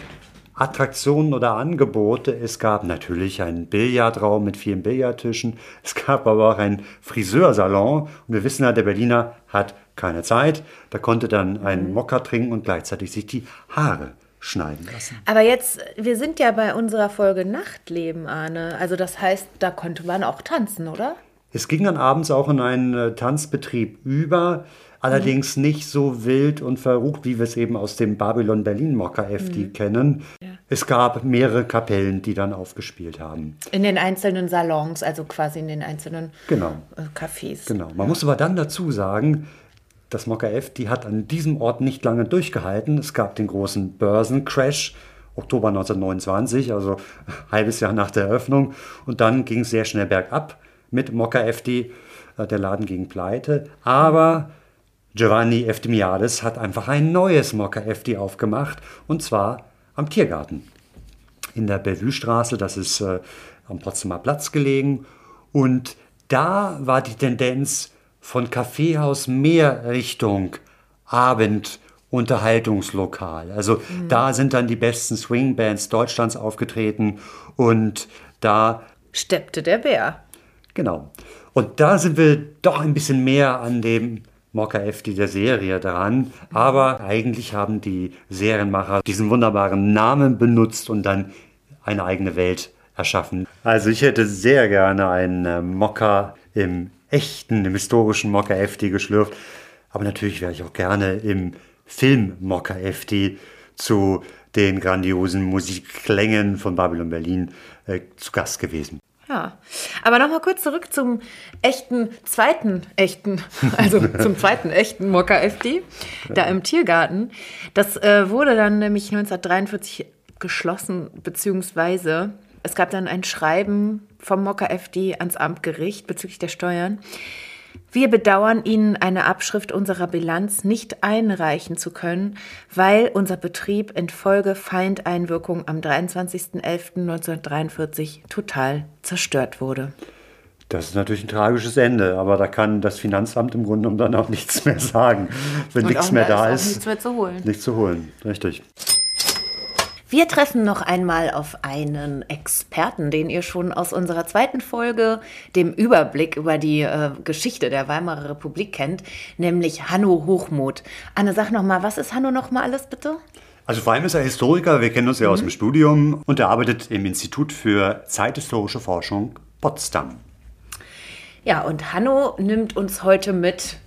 S2: Attraktionen oder Angebote. Es gab natürlich einen Billardraum mit vielen Billardtischen. Es gab aber auch einen Friseursalon. Und wir wissen ja, der Berliner hat keine Zeit. Da konnte dann einen Mokka trinken und gleichzeitig sich die Haare schneiden lassen.
S3: Aber jetzt, wir sind ja bei unserer Folge Nachtleben, Arne. Also das heißt, da konnte man auch tanzen, oder?
S2: Es ging dann abends auch in einen äh, Tanzbetrieb über, allerdings nicht so wild und verrucht, wie wir es eben aus dem Babylon Berlin Mokka FD kennen. Es gab mehrere Kapellen, die dann aufgespielt haben.
S3: In den einzelnen Salons, also quasi in den einzelnen
S2: Genau.
S3: äh, Cafés.
S2: Genau. Man muss aber dann dazu sagen, das Mokka FD hat an diesem Ort nicht lange durchgehalten. Es gab den großen Börsencrash. Oktober 1929, also ein halbes Jahr nach der Eröffnung. Und dann ging es sehr schnell bergab mit Mokka FD. Äh, Der Laden ging pleite. Aber Giovanni Eftimiades hat einfach ein neues Mokka FD aufgemacht. Und zwar am Tiergarten in der Bellevue-Straße, das ist äh, am Potsdamer Platz gelegen. Und da war die Tendenz von Kaffeehaus mehr Richtung Abendunterhaltungslokal. Also da sind dann die besten Swingbands Deutschlands aufgetreten und da
S3: Steppte der Bär.
S2: Genau. Und da sind wir doch ein bisschen mehr an dem Mokka FD der Serie dran. Aber eigentlich haben die Serienmacher diesen wunderbaren Namen benutzt und dann eine eigene Welt erschaffen. Also ich hätte sehr gerne einen äh, Mokka im echten, im historischen Mokka FD geschlürft. Aber natürlich wäre ich auch gerne im Film Mokka FD zu den grandiosen Musikklängen von Babylon Berlin äh, zu Gast gewesen.
S3: Ja, aber nochmal kurz zurück zum echten, zweiten echten, also zum zweiten echten Mokka FD, da im Tiergarten. Das äh, wurde dann nämlich 1943 geschlossen, beziehungsweise es gab dann ein Schreiben vom Mokka FD ans Amtgericht bezüglich der Steuern. Wir bedauern Ihnen eine Abschrift unserer Bilanz nicht einreichen zu können, weil unser Betrieb infolge Feindeinwirkung am 23.11.1943 total zerstört wurde.
S2: Das ist natürlich ein tragisches Ende, aber da kann das Finanzamt im Grunde genommen dann auch nichts mehr sagen. Wenn nichts
S3: auch
S2: mehr
S3: da
S2: da
S3: ist auch
S2: ist,
S3: nichts mehr zu holen.
S2: Nichts zu holen, richtig.
S3: Wir treffen noch einmal auf einen Experten, den ihr schon aus unserer zweiten Folge, dem Überblick über die äh, Geschichte der Weimarer Republik kennt, nämlich Hanno Hochmuth. Anne, sag noch mal, was ist Hanno noch mal alles bitte?
S2: Also vor allem ist er Historiker, wir kennen uns ja
S3: Mhm.
S2: aus dem Studium und er arbeitet im Institut für zeithistorische Forschung Potsdam.
S3: Ja, und Hanno nimmt uns heute mit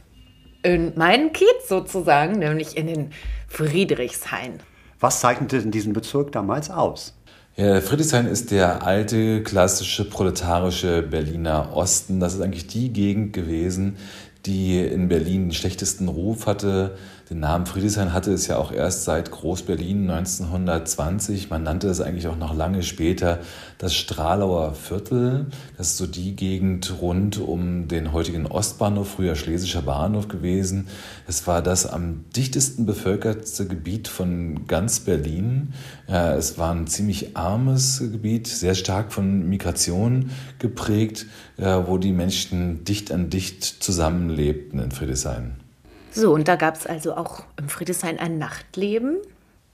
S3: in meinen Kiez sozusagen, nämlich in den Friedrichshain.
S2: Was zeichnete in diesem Bezirk damals aus?
S9: Ja, Friedrichshain ist der alte, klassische, proletarische Berliner Osten. Das ist eigentlich die Gegend gewesen, die in Berlin den schlechtesten Ruf hatte. Den Namen Friedrichshain hatte es ja auch erst seit Groß-Berlin 1920. Man nannte es eigentlich auch noch lange später das Stralauer Viertel. Das ist so die Gegend rund um den heutigen Ostbahnhof, früher Schlesischer Bahnhof gewesen. Es war das am dichtesten bevölkerte Gebiet von ganz Berlin. Es war ein ziemlich armes Gebiet, sehr stark von Migration geprägt, wo die Menschen dicht an dicht zusammenlebten in Friedrichshain.
S4: So, und da gab es also auch im Friedrichshain ein Nachtleben.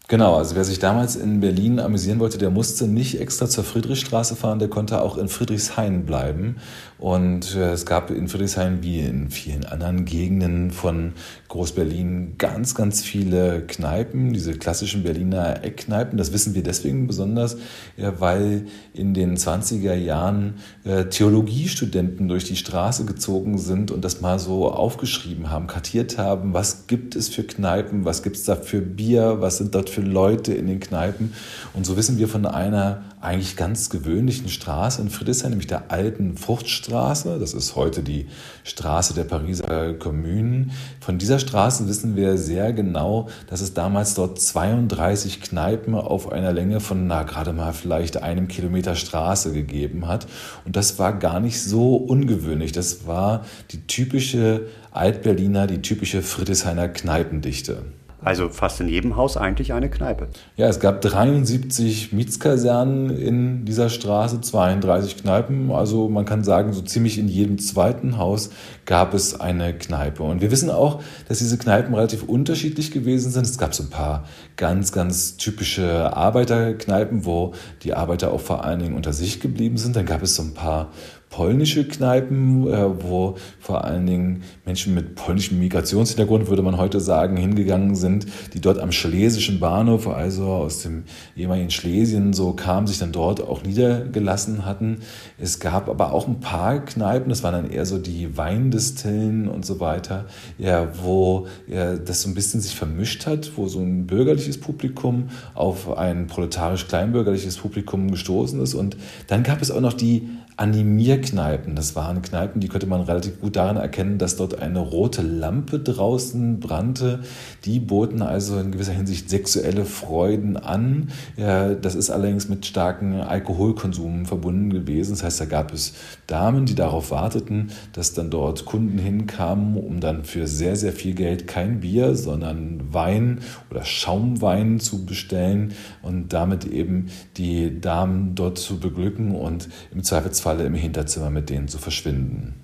S9: Genau, also wer sich damals in Berlin amüsieren wollte, der musste nicht extra zur Friedrichstraße fahren, der konnte auch in Friedrichshain bleiben. Und äh, es gab in Friedrichshain wie in vielen anderen Gegenden von Groß-Berlin ganz, ganz viele Kneipen, diese klassischen Berliner Eckkneipen. Das wissen wir deswegen besonders, weil in den 20er Jahren äh, Theologiestudenten durch die Straße gezogen sind und das mal so aufgeschrieben haben, kartiert haben, was gibt es für Kneipen, was gibt es da für Bier, was sind dort für Leute in den Kneipen. Und so wissen wir von einer eigentlich ganz gewöhnlichen Straße in Friedrichshain, nämlich der alten Fruchtstraße. Das ist heute die Straße der Pariser Kommunen. Von dieser Straße wissen wir sehr genau, dass es damals dort 32 Kneipen auf einer Länge von na, gerade mal vielleicht einem Kilometer Straße gegeben hat. Und das war gar nicht so ungewöhnlich. Das war die typische Altberliner, die typische Friedrichshainer Kneipendichte.
S2: Also fast in jedem Haus eigentlich eine Kneipe.
S9: Ja, es gab 73 Mietskasernen in dieser Straße, 32 Kneipen. Also man kann sagen, so ziemlich in jedem zweiten Haus gab es eine Kneipe. Und wir wissen auch, dass diese Kneipen relativ unterschiedlich gewesen sind. Es gab so ein paar ganz, ganz typische Arbeiterkneipen, wo die Arbeiter auch vor allen Dingen unter sich geblieben sind. Dann gab es so ein paar polnische Kneipen, äh, wo vor allen Dingen Menschen mit polnischem Migrationshintergrund, würde man heute sagen, hingegangen sind, die dort am schlesischen Bahnhof, also aus dem ehemaligen Schlesien, so kamen, sich dann dort auch niedergelassen hatten. Es gab aber auch ein paar Kneipen, das waren dann eher so die Weindestillen und so weiter, ja, wo ja, das so ein bisschen sich vermischt hat, wo so ein bürgerliches Publikum auf ein proletarisch-kleinbürgerliches Publikum gestoßen ist. Und dann gab es auch noch die Animierkneipen. Das waren Kneipen, die könnte man relativ gut daran erkennen, dass dort eine rote Lampe draußen brannte. Die boten also in gewisser Hinsicht sexuelle Freuden an. Das ist allerdings mit starkem Alkoholkonsum verbunden gewesen. Das heißt, da gab es Damen, die darauf warteten, dass dann dort Kunden hinkamen, um dann für sehr, sehr viel Geld kein Bier, sondern Wein oder Schaumwein zu bestellen und damit eben die Damen dort zu beglücken und im Zweifelsfall Falle im Hinterzimmer mit denen zu verschwinden.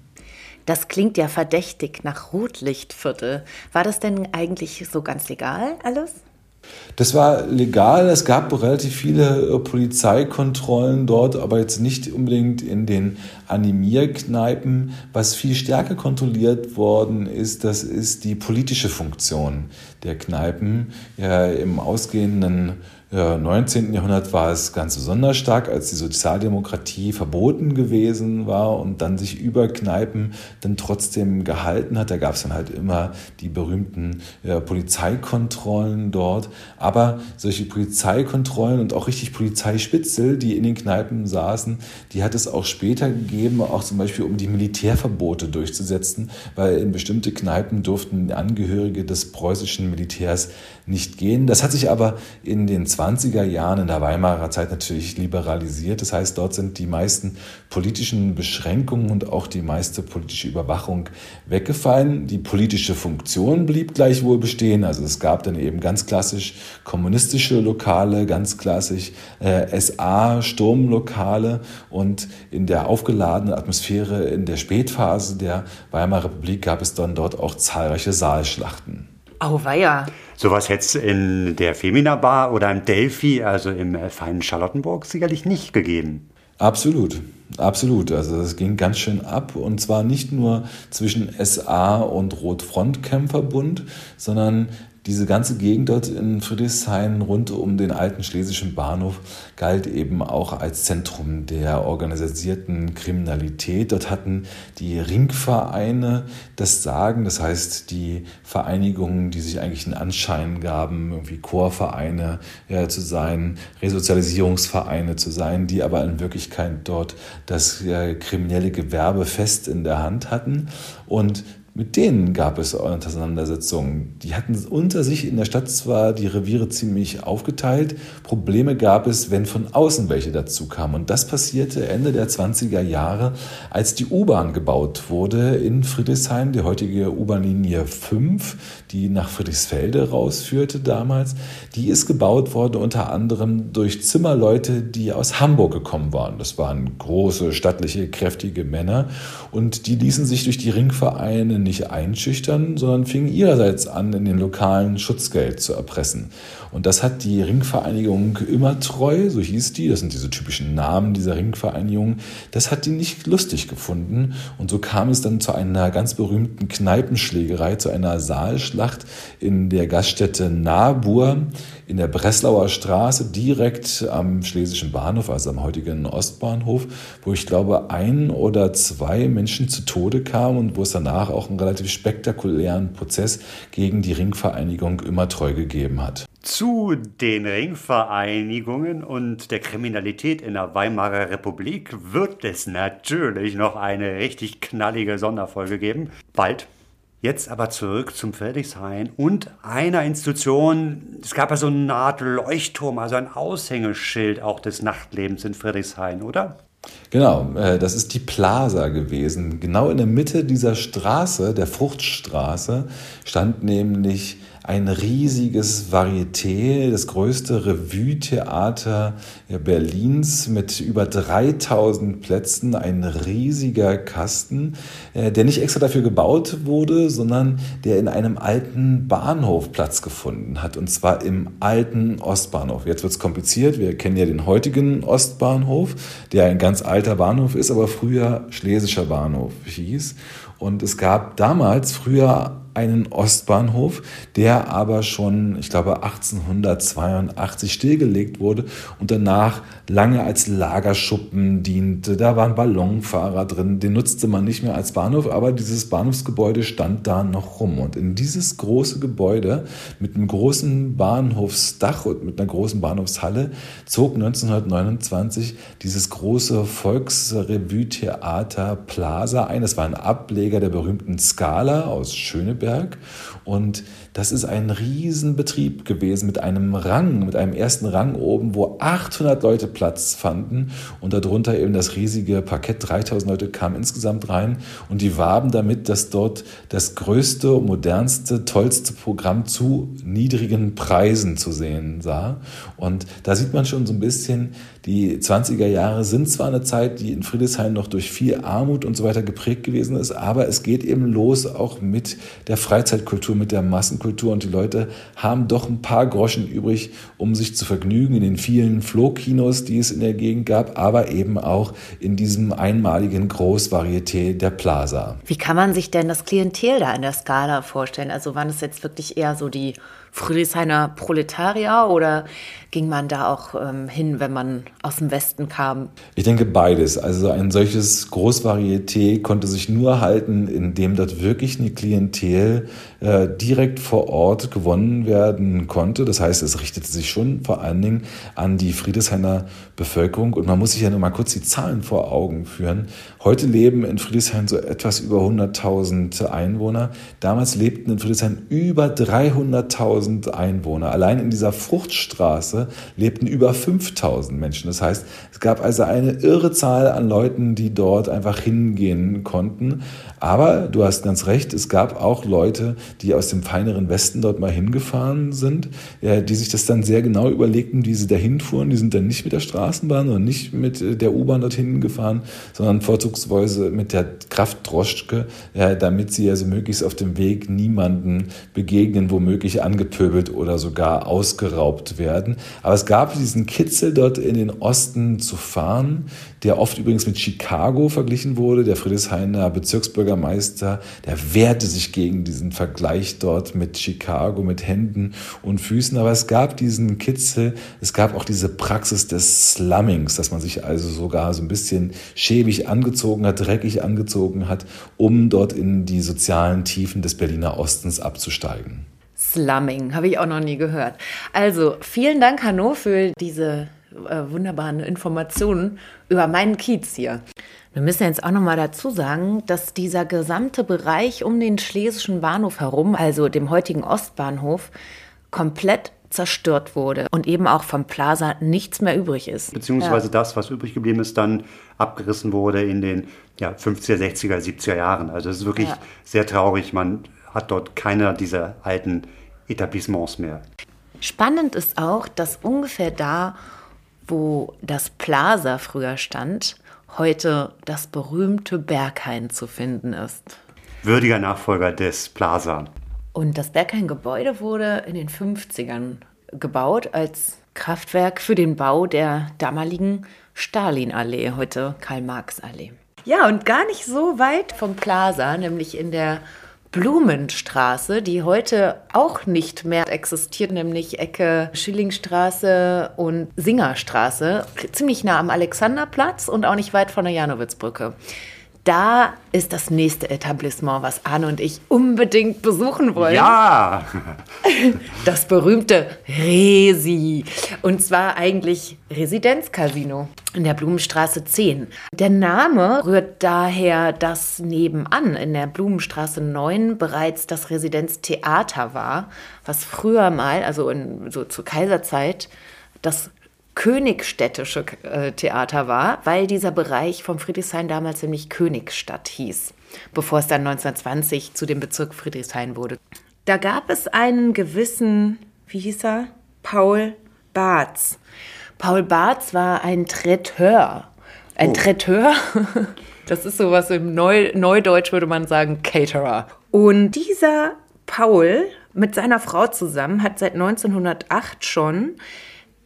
S4: Das klingt ja verdächtig nach Rotlichtviertel. War das denn eigentlich so ganz legal alles?
S9: Das war legal. Es gab relativ viele äh, Polizeikontrollen dort, aber jetzt nicht unbedingt in den Animierkneipen. Was viel stärker kontrolliert worden ist, das ist die politische Funktion der Kneipen. Ja, Im ausgehenden 19. Jahrhundert war es ganz besonders stark, als die Sozialdemokratie verboten gewesen war und dann sich über Kneipen dann trotzdem gehalten hat. Da gab es dann halt immer die berühmten äh, Polizeikontrollen dort. Aber solche Polizeikontrollen und auch richtig Polizeispitzel, die in den Kneipen saßen, die hat es auch später gegeben, auch zum Beispiel um die Militärverbote durchzusetzen, weil in bestimmte Kneipen durften Angehörige des preußischen Militärs nicht gehen. Das hat sich aber in den 20er Jahren in der Weimarer Zeit natürlich liberalisiert. Das heißt, dort sind die meisten politischen Beschränkungen und auch die meiste politische Überwachung weggefallen. Die politische Funktion blieb gleichwohl bestehen. Also es gab dann eben ganz klassisch kommunistische Lokale, ganz klassisch äh, SA-Sturmlokale und in der aufgeladenen Atmosphäre in der Spätphase der Weimarer Republik gab es dann dort auch zahlreiche Saalschlachten.
S4: Auweia.
S2: Sowas hätte es in der Femina Bar oder im Delphi, also im äh, feinen Charlottenburg, sicherlich nicht gegeben.
S9: Absolut, absolut. Also das ging ganz schön ab und zwar nicht nur zwischen SA und Rotfrontkämpferbund, sondern diese ganze Gegend dort in Friedrichshain rund um den alten schlesischen Bahnhof galt eben auch als Zentrum der organisierten Kriminalität. Dort hatten die Ringvereine das Sagen, das heißt die Vereinigungen, die sich eigentlich einen Anschein gaben, irgendwie Chorvereine ja, zu sein, Resozialisierungsvereine zu sein, die aber in Wirklichkeit dort das ja, kriminelle Gewerbe fest in der Hand hatten. Und mit denen gab es Auseinandersetzungen. Die hatten unter sich in der Stadt zwar die Reviere ziemlich aufgeteilt, Probleme gab es, wenn von außen welche dazu kamen. Und das passierte Ende der 20er Jahre, als die U-Bahn gebaut wurde in Friedrichshain, die heutige U-Bahn-Linie 5, die nach Friedrichsfelde rausführte damals. Die ist gebaut worden unter anderem durch Zimmerleute, die aus Hamburg gekommen waren. Das waren große, stattliche, kräftige Männer und die ließen sich durch die Ringvereine nicht einschüchtern, sondern fingen ihrerseits an, in den lokalen Schutzgeld zu erpressen. Und das hat die Ringvereinigung immer treu, so hieß die, das sind diese typischen Namen dieser Ringvereinigung, das hat die nicht lustig gefunden. Und so kam es dann zu einer ganz berühmten Kneipenschlägerei, zu einer Saalschlacht in der Gaststätte Nabur in der Breslauer Straße, direkt am Schlesischen Bahnhof, also am heutigen Ostbahnhof, wo ich glaube, ein oder zwei Menschen zu Tode kamen und wo es danach auch einen relativ spektakulären Prozess gegen die Ringvereinigung immer treu gegeben hat.
S2: Zu den Ringvereinigungen und der Kriminalität in der Weimarer Republik wird es natürlich noch eine richtig knallige Sonderfolge geben. Bald. Jetzt aber zurück zum Friedrichshain und einer Institution. Es gab ja so eine Art Leuchtturm, also ein Aushängeschild auch des Nachtlebens in Friedrichshain, oder?
S9: Genau, äh, das ist die Plaza gewesen. Genau in der Mitte dieser Straße, der Fruchtstraße, stand nämlich ein riesiges Varieté, das größte Revue-Theater Berlins mit über 3000 Plätzen, ein riesiger Kasten, äh, der nicht extra dafür gebaut wurde, sondern der in einem alten Bahnhof Platz gefunden hat, und zwar im alten Ostbahnhof. Jetzt wird es kompliziert, wir kennen ja den heutigen Ostbahnhof, der ein ganz alter Bahnhof ist, aber früher Schlesischer Bahnhof hieß. Und es gab damals früher einen Ostbahnhof, der aber schon, ich glaube, 1882 stillgelegt wurde und danach lange als Lagerschuppen diente. Da waren Ballonfahrer drin, den nutzte man nicht mehr als Bahnhof, aber dieses Bahnhofsgebäude stand da noch rum. Und in dieses große Gebäude mit einem großen Bahnhofsdach und mit einer großen Bahnhofshalle zog 1929 dieses große Volksrevue-Theater Plaza ein. Das war ein Ableger der berühmten Scala aus Schöneberg Berg. Und das ist ein Riesenbetrieb gewesen mit einem Rang, mit einem ersten Rang oben, wo 800 Leute Platz fanden und darunter eben das riesige Parkett. 3000 Leute kamen insgesamt rein und die warben damit, dass dort das größte, modernste, tollste Programm zu niedrigen Preisen zu sehen sah. Und da sieht man schon so ein bisschen, die 20er Jahre sind zwar eine Zeit, die in Friedrichshain noch durch viel Armut und so weiter geprägt gewesen ist, aber es geht eben los auch mit der Freizeitkultur, mit der Massenkultur und die Leute haben doch ein paar Groschen übrig, um sich zu vergnügen in den vielen Flohkinos, die es in der Gegend gab, aber eben auch in diesem einmaligen Großvarieté der Plaza.
S3: Wie kann man sich denn das Klientel da in der Skala vorstellen? Also waren es jetzt wirklich eher so die Friedrichshainer Proletarier oder ging man da auch ähm, hin, wenn man aus dem Westen kam?
S9: Ich denke beides. Also ein solches Großvarieté konnte sich nur halten, indem dort wirklich eine Klientel äh, direkt vor Ort gewonnen werden konnte. Das heißt, es richtete sich schon vor allen Dingen an die Friedrichshainer Bevölkerung. Und man muss sich ja nur mal kurz die Zahlen vor Augen führen. Heute leben in Friedrichshain so etwas über 100.000 Einwohner. Damals lebten in Friedrichshain über 300.000 Einwohner. Allein in dieser Fruchtstraße lebten über 5.000 Menschen. Das heißt, es gab also eine irre Zahl an Leuten, die dort einfach hingehen konnten. Aber du hast ganz recht, es gab auch Leute, die aus dem feineren Westen dort mal hingefahren sind, die sich das dann sehr genau überlegten, wie sie dahin fuhren. Die sind dann nicht mit der Straßenbahn und nicht mit äh, der U-Bahn dorthin gefahren, sondern vorzugsweise mit der Kraftdroschke, damit sie also möglichst auf dem Weg niemanden begegnen, womöglich angepöbelt oder sogar ausgeraubt werden. Aber es gab diesen Kitzel dort in den Osten zu fahren, der oft übrigens mit Chicago verglichen wurde. Der Friedrichshainer Bezirksbürgermeister, der wehrte sich gegen diesen Vergleich dort mit Chicago, mit Händen und Füßen. Aber es gab diesen Kitzel, es gab auch diese Praxis des Slummings, dass man sich also sogar so ein bisschen schäbig angezogen hat, dreckig angezogen hat, um dort in die sozialen Tiefen des Berliner Ostens abzusteigen.
S3: Slumming, habe ich auch noch nie gehört. Also, vielen Dank, Hanno, für diese äh, wunderbaren Informationen über meinen Kiez hier. Wir müssen jetzt auch noch mal dazu sagen, dass dieser gesamte Bereich um den Schlesischen Bahnhof herum, also dem heutigen Ostbahnhof, komplett zerstört wurde und eben auch vom Plaza nichts mehr übrig ist.
S2: Beziehungsweise das, was übrig geblieben ist, dann abgerissen wurde in den ja, 50er, 60er, 70er Jahren. Also es ist wirklich
S3: Ja.
S2: sehr traurig. Man hat dort keine dieser alten Etablissements mehr.
S3: Spannend ist auch, dass ungefähr da, wo das Plaza früher stand, heute das berühmte Berghain zu finden ist.
S2: Würdiger Nachfolger des Plaza.
S3: Und das Berghain-Gebäude wurde in den 50ern gebaut als Kraftwerk für den Bau der damaligen Stalinallee, heute Karl-Marx-Allee. Ja, und gar nicht so weit vom Plaza, nämlich in der Blumenstraße, die heute auch nicht mehr existiert, nämlich Ecke Schillingstraße und Singerstraße, ziemlich nah am Alexanderplatz und auch nicht weit von der Janowitzbrücke. Da ist das nächste Etablissement, was Arne und ich unbedingt besuchen wollen.
S2: Ja!
S3: Das berühmte Resi. Und zwar eigentlich Residenzcasino in der Blumenstraße 10. Der Name rührt daher, dass nebenan in der Blumenstraße 9 bereits das Residenztheater war, was früher mal, also in, so zur Kaiserzeit, das Königstädtische äh, Theater war, weil dieser Bereich vom Friedrichshain damals nämlich Königstadt hieß, bevor es dann 1920 zu dem Bezirk Friedrichshain wurde. Da gab es einen gewissen, wie hieß er? Paul Barth. Paul Barth war ein Traiteur. Ein Traiteur, das ist sowas im Neu Neudeutsch würde man sagen, Caterer. Und dieser Paul mit seiner Frau zusammen hat seit 1908 schon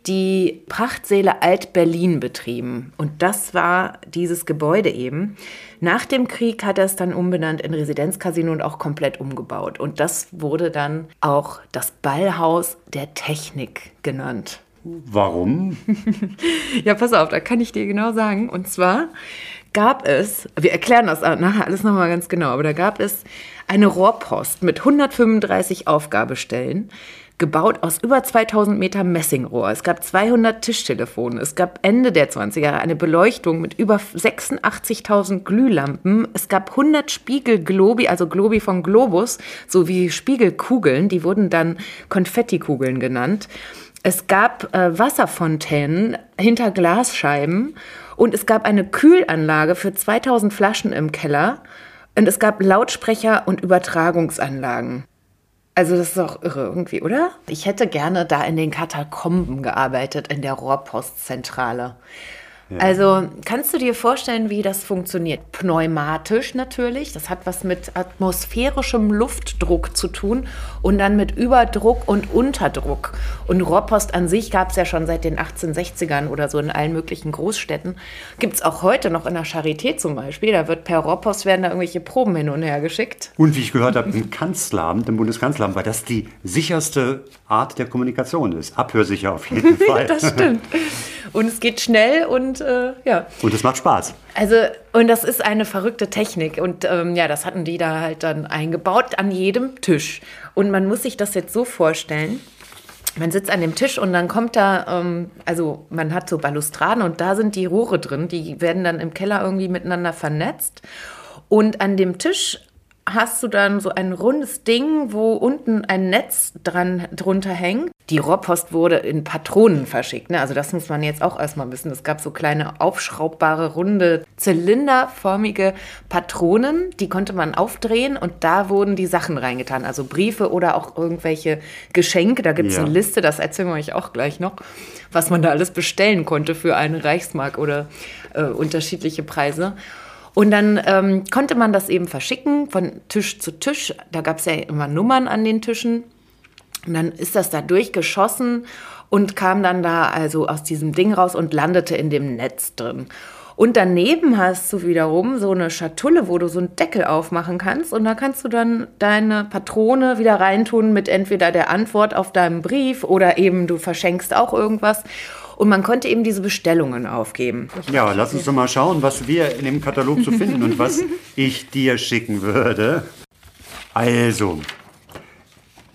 S3: die Prachtsäle Alt-Berlin betrieben. Und das war dieses Gebäude eben. Nach dem Krieg hat er es dann umbenannt in Residenzcasino und auch komplett umgebaut. Und das wurde dann auch das Ballhaus der Technik genannt.
S2: Warum?
S3: Ja, pass auf, da kann ich dir genau sagen. Und zwar gab es, wir erklären das nachher alles nochmal ganz genau, aber da gab es eine Rohrpost mit 135 Aufgabestellen, gebaut aus über 2000 Meter Messingrohr. Es gab 200 Tischtelefone. Es gab Ende der 20er Jahre eine Beleuchtung mit über 86.000 Glühlampen. Es gab 100 Spiegelglobi, also Globi von Globus, sowie Spiegelkugeln. Die wurden dann Konfettikugeln genannt. Es gab äh, Wasserfontänen hinter Glasscheiben und es gab eine Kühlanlage für 2000 Flaschen im Keller und es gab Lautsprecher und Übertragungsanlagen. Also das ist doch irre irgendwie, oder? Ich hätte gerne da in den Katakomben gearbeitet, in der Rohrpostzentrale. Also kannst du dir vorstellen, wie das funktioniert? Pneumatisch natürlich, das hat was mit atmosphärischem Luftdruck zu tun und dann mit Überdruck und Unterdruck. Und Rohrpost an sich gab es ja schon seit den 1860ern oder so in allen möglichen Großstädten. Gibt es auch heute noch in der Charité zum Beispiel. Da wird per Rohrpost werden da irgendwelche Proben hin und her geschickt.
S2: Und wie ich gehört habe, im Kanzleramt, im Bundeskanzleramt, weil das die sicherste Art der Kommunikation ist. Abhörsicher auf jeden Fall.
S3: Das stimmt. Und es geht schnell und äh, ja.
S2: Und es macht Spaß.
S3: Also, und das ist eine verrückte Technik. Und ähm, ja, das hatten die da halt dann eingebaut an jedem Tisch. Und man muss sich das jetzt so vorstellen. Man sitzt an dem Tisch und dann kommt da, ähm, also man hat so Balustraden und da sind die Rohre drin. Die werden dann im Keller irgendwie miteinander vernetzt. Und an dem Tisch hast du dann so ein rundes Ding, wo unten ein Netz dran drunter hängt. Die Rohrpost wurde in Patronen verschickt. Ne? Also das muss man jetzt auch erstmal wissen. Es gab so kleine aufschraubbare, runde, zylinderförmige Patronen, die konnte man aufdrehen und da wurden die Sachen reingetan. Also Briefe oder auch irgendwelche Geschenke. Da gibt es
S2: Ja.
S3: eine Liste, das erzählen wir euch auch gleich noch, was man da alles bestellen konnte für eine Reichsmark oder äh, unterschiedliche Preise. Und dann ähm, konnte man das eben verschicken von Tisch zu Tisch. Da gab es ja immer Nummern an den Tischen. Und dann ist das da durchgeschossen und kam dann da also aus diesem Ding raus und landete in dem Netz drin. Und daneben hast du wiederum so eine Schatulle, wo du so einen Deckel aufmachen kannst. Und da kannst du dann deine Patrone wieder reintun mit entweder der Antwort auf deinem Brief oder eben du verschenkst auch irgendwas. Und man konnte eben diese Bestellungen aufgeben.
S2: Ja, lass uns doch mal schauen, was wir in dem Katalog zu finden und was ich dir schicken würde. Also,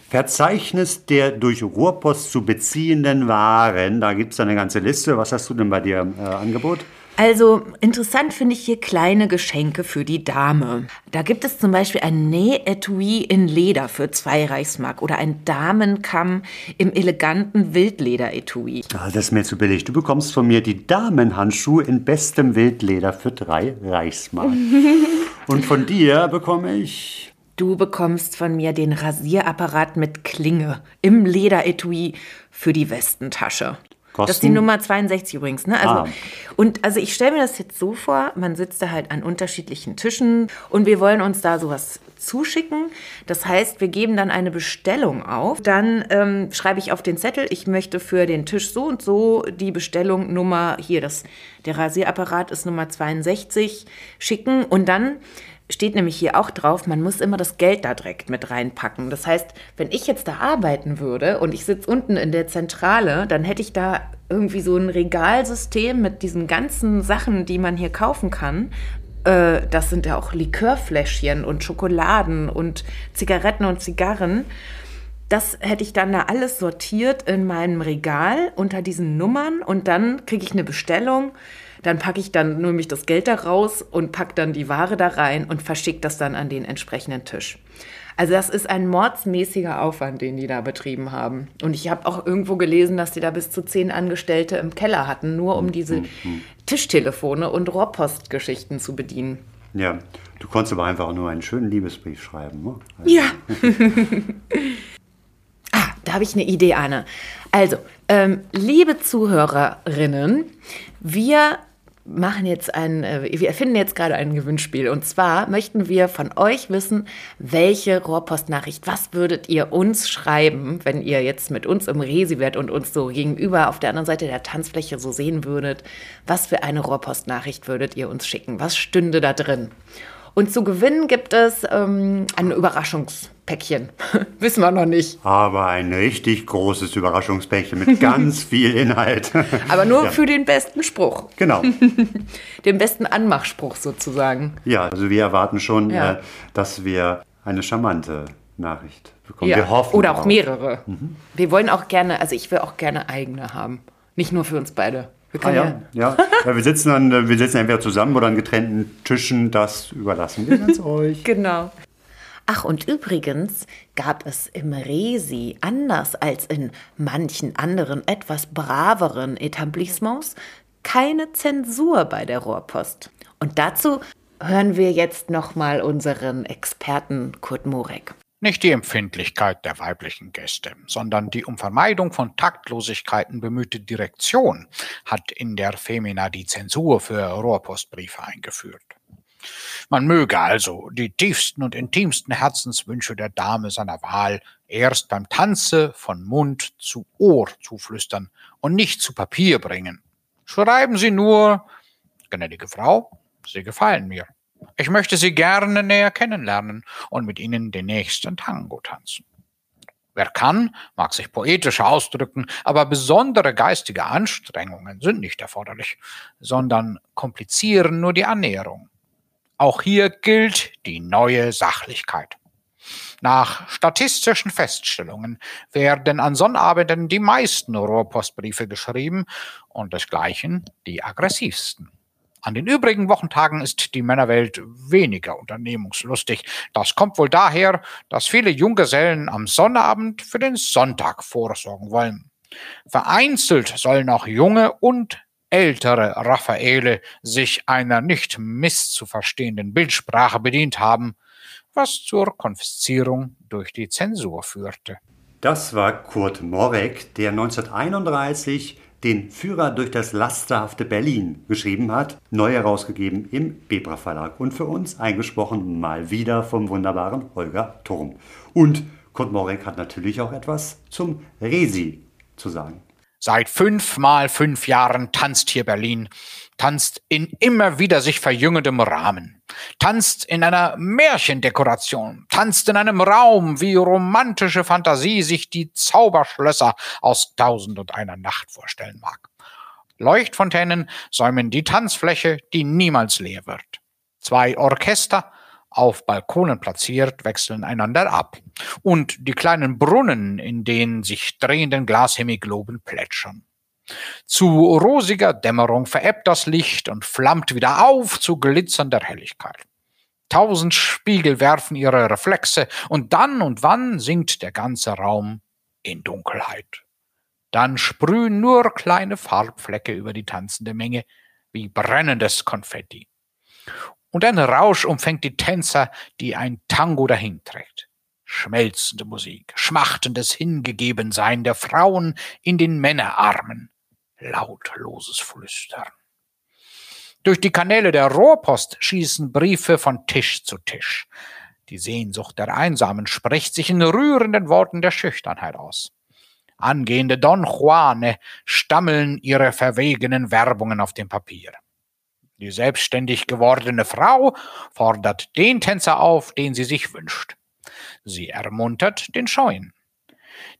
S2: Verzeichnis der durch Rohrpost zu beziehenden Waren. Da gibt es eine ganze Liste. Was hast du denn bei dir im äh, Angebot?
S3: Also interessant finde ich hier kleine Geschenke für die Dame. Da gibt es zum Beispiel ein Nähetui in Leder für zwei Reichsmark oder ein Damenkamm im eleganten Wildleder-Etui.
S2: Ah, das ist mir zu billig. Du bekommst von mir die Damenhandschuhe in bestem Wildleder für drei Reichsmark. Und von dir bekomme ich
S3: Du bekommst von mir den Rasierapparat mit Klinge im Lederetui für die Westentasche. Das ist die
S2: Kosten?
S3: Nummer 62 übrigens, ne? Also,
S2: Ah.
S3: Und also ich stelle mir das jetzt so vor, man sitzt da halt an unterschiedlichen Tischen und wir wollen uns da sowas zuschicken. Das heißt, wir geben dann eine Bestellung auf. Dann ähm, schreibe ich auf den Zettel, ich möchte für den Tisch so und so die Bestellung Nummer, hier, das, der Rasierapparat ist Nummer 62, schicken und dann steht nämlich hier auch drauf, man muss immer das Geld da direkt mit reinpacken. Das heißt, wenn ich jetzt da arbeiten würde und ich sitze unten in der Zentrale, dann hätte ich da irgendwie so ein Regalsystem mit diesen ganzen Sachen, die man hier kaufen kann. Äh, Das sind ja auch Likörfläschchen und Schokoladen und Zigaretten und Zigarren. Das hätte ich dann da alles sortiert in meinem Regal unter diesen Nummern und dann kriege ich eine Bestellung. Dann packe ich dann nämlich das Geld da raus und packe dann die Ware da rein und verschicke das dann an den entsprechenden Tisch. Also das ist ein mordsmäßiger Aufwand, den die da betrieben haben. Und ich habe auch irgendwo gelesen, dass die da bis zu zehn Angestellte im Keller hatten, nur um diese Tischtelefone und Rohrpostgeschichten zu bedienen.
S2: Ja, du konntest aber einfach nur einen schönen Liebesbrief schreiben. Ne? Also,
S3: Ja. ah, da habe ich eine Idee, Anne. Also, ähm, liebe Zuhörerinnen, wir machen jetzt ein, äh, wir erfinden jetzt gerade ein Gewinnspiel. Und zwar möchten wir von euch wissen, welche Rohrpostnachricht, was würdet ihr uns schreiben, wenn ihr jetzt mit uns im Resi wärt und uns so gegenüber auf der anderen Seite der Tanzfläche so sehen würdet? Was für eine Rohrpostnachricht würdet ihr uns schicken? Was stünde da drin? Und zu gewinnen gibt es ähm, ein Überraschungspäckchen. Wissen wir noch nicht.
S2: Aber ein richtig großes Überraschungspäckchen mit ganz viel Inhalt.
S3: Aber nur
S2: Ja.
S3: für den besten Spruch.
S2: Genau.
S3: Den besten Anmachspruch sozusagen.
S2: Ja, also wir erwarten schon,
S3: Ja.
S2: äh, dass wir eine charmante Nachricht bekommen.
S3: Ja.
S2: Wir hoffen
S3: Oder auch
S2: drauf.
S3: mehrere. Wir wollen auch gerne, also ich will auch gerne eigene haben. Nicht nur für uns beide. Wir
S2: Ah, ja, ja. ja wir, sitzen dann, äh, wir sitzen entweder zusammen oder an getrennten Tischen. Das überlassen wir ganz euch.
S3: Genau. Ach, und übrigens gab es im Resi, anders als in manchen anderen etwas braveren Etablissements, keine Zensur bei der Rohrpost. Und dazu hören wir jetzt nochmal unseren Experten Kurt Morek.
S10: Nicht die Empfindlichkeit der weiblichen Gäste, sondern die um Vermeidung von Taktlosigkeiten bemühte Direktion hat in der Femina die Zensur für Rohrpostbriefe eingeführt. Man möge also die tiefsten und intimsten Herzenswünsche der Dame seiner Wahl erst beim Tanze von Mund zu Ohr zuflüstern und nicht zu Papier bringen. Schreiben Sie nur, gnädige Frau, Sie gefallen mir. Ich möchte Sie gerne näher kennenlernen und mit Ihnen den nächsten Tango tanzen. Wer kann, mag sich poetischer ausdrücken, aber besondere geistige Anstrengungen sind nicht erforderlich, sondern komplizieren nur die Annäherung. Auch hier gilt die neue Sachlichkeit. Nach statistischen Feststellungen werden an Sonnabenden die meisten Rohrpostbriefe geschrieben und desgleichen die aggressivsten. An den übrigen Wochentagen ist die Männerwelt weniger unternehmungslustig. Das kommt wohl daher, dass viele Junggesellen am Sonnabend für den Sonntag vorsorgen wollen. Vereinzelt sollen auch junge und ältere Raffaele sich einer nicht misszuverstehenden Bildsprache bedient haben, was zur Konfiszierung durch die Zensur führte.
S2: Das war Kurt Morek, der 1931 den Führer durch das lasterhafte Berlin geschrieben hat, neu herausgegeben im Bebra Verlag und für uns eingesprochen mal wieder vom wunderbaren Holger Turm. Und Kurt Morek hat natürlich auch etwas zum Resi zu sagen.
S10: Seit fünf mal fünf Jahren tanzt hier Berlin, tanzt in immer wieder sich verjüngendem Rahmen, tanzt in einer Märchendekoration, tanzt in einem Raum, wie romantische Fantasie sich die Zauberschlösser aus Tausend und einer Nacht vorstellen mag. Leuchtfontänen säumen die Tanzfläche, die niemals leer wird. Zwei Orchester, auf Balkonen platziert, wechseln einander ab. Und die kleinen Brunnen, in den sich drehenden Glashemigloben plätschern. Zu rosiger Dämmerung verebbt das Licht und flammt wieder auf zu glitzernder Helligkeit. Tausend Spiegel werfen ihre Reflexe und dann und wann sinkt der ganze Raum in Dunkelheit. Dann sprühen nur kleine Farbflecke über die tanzende Menge wie brennendes Konfetti. Und ein Rausch umfängt die Tänzer, die ein Tango dahinträgt. Schmelzende Musik, schmachtendes Hingegebensein der Frauen in den Männerarmen, lautloses Flüstern. Durch die Kanäle der Rohrpost schießen Briefe von Tisch zu Tisch. Die Sehnsucht der Einsamen spricht sich in rührenden Worten der Schüchternheit aus. Angehende Don Juane stammeln ihre verwegenen Werbungen auf dem Papier. Die selbstständig gewordene Frau fordert den Tänzer auf, den sie sich wünscht. Sie ermuntert den Scheuen.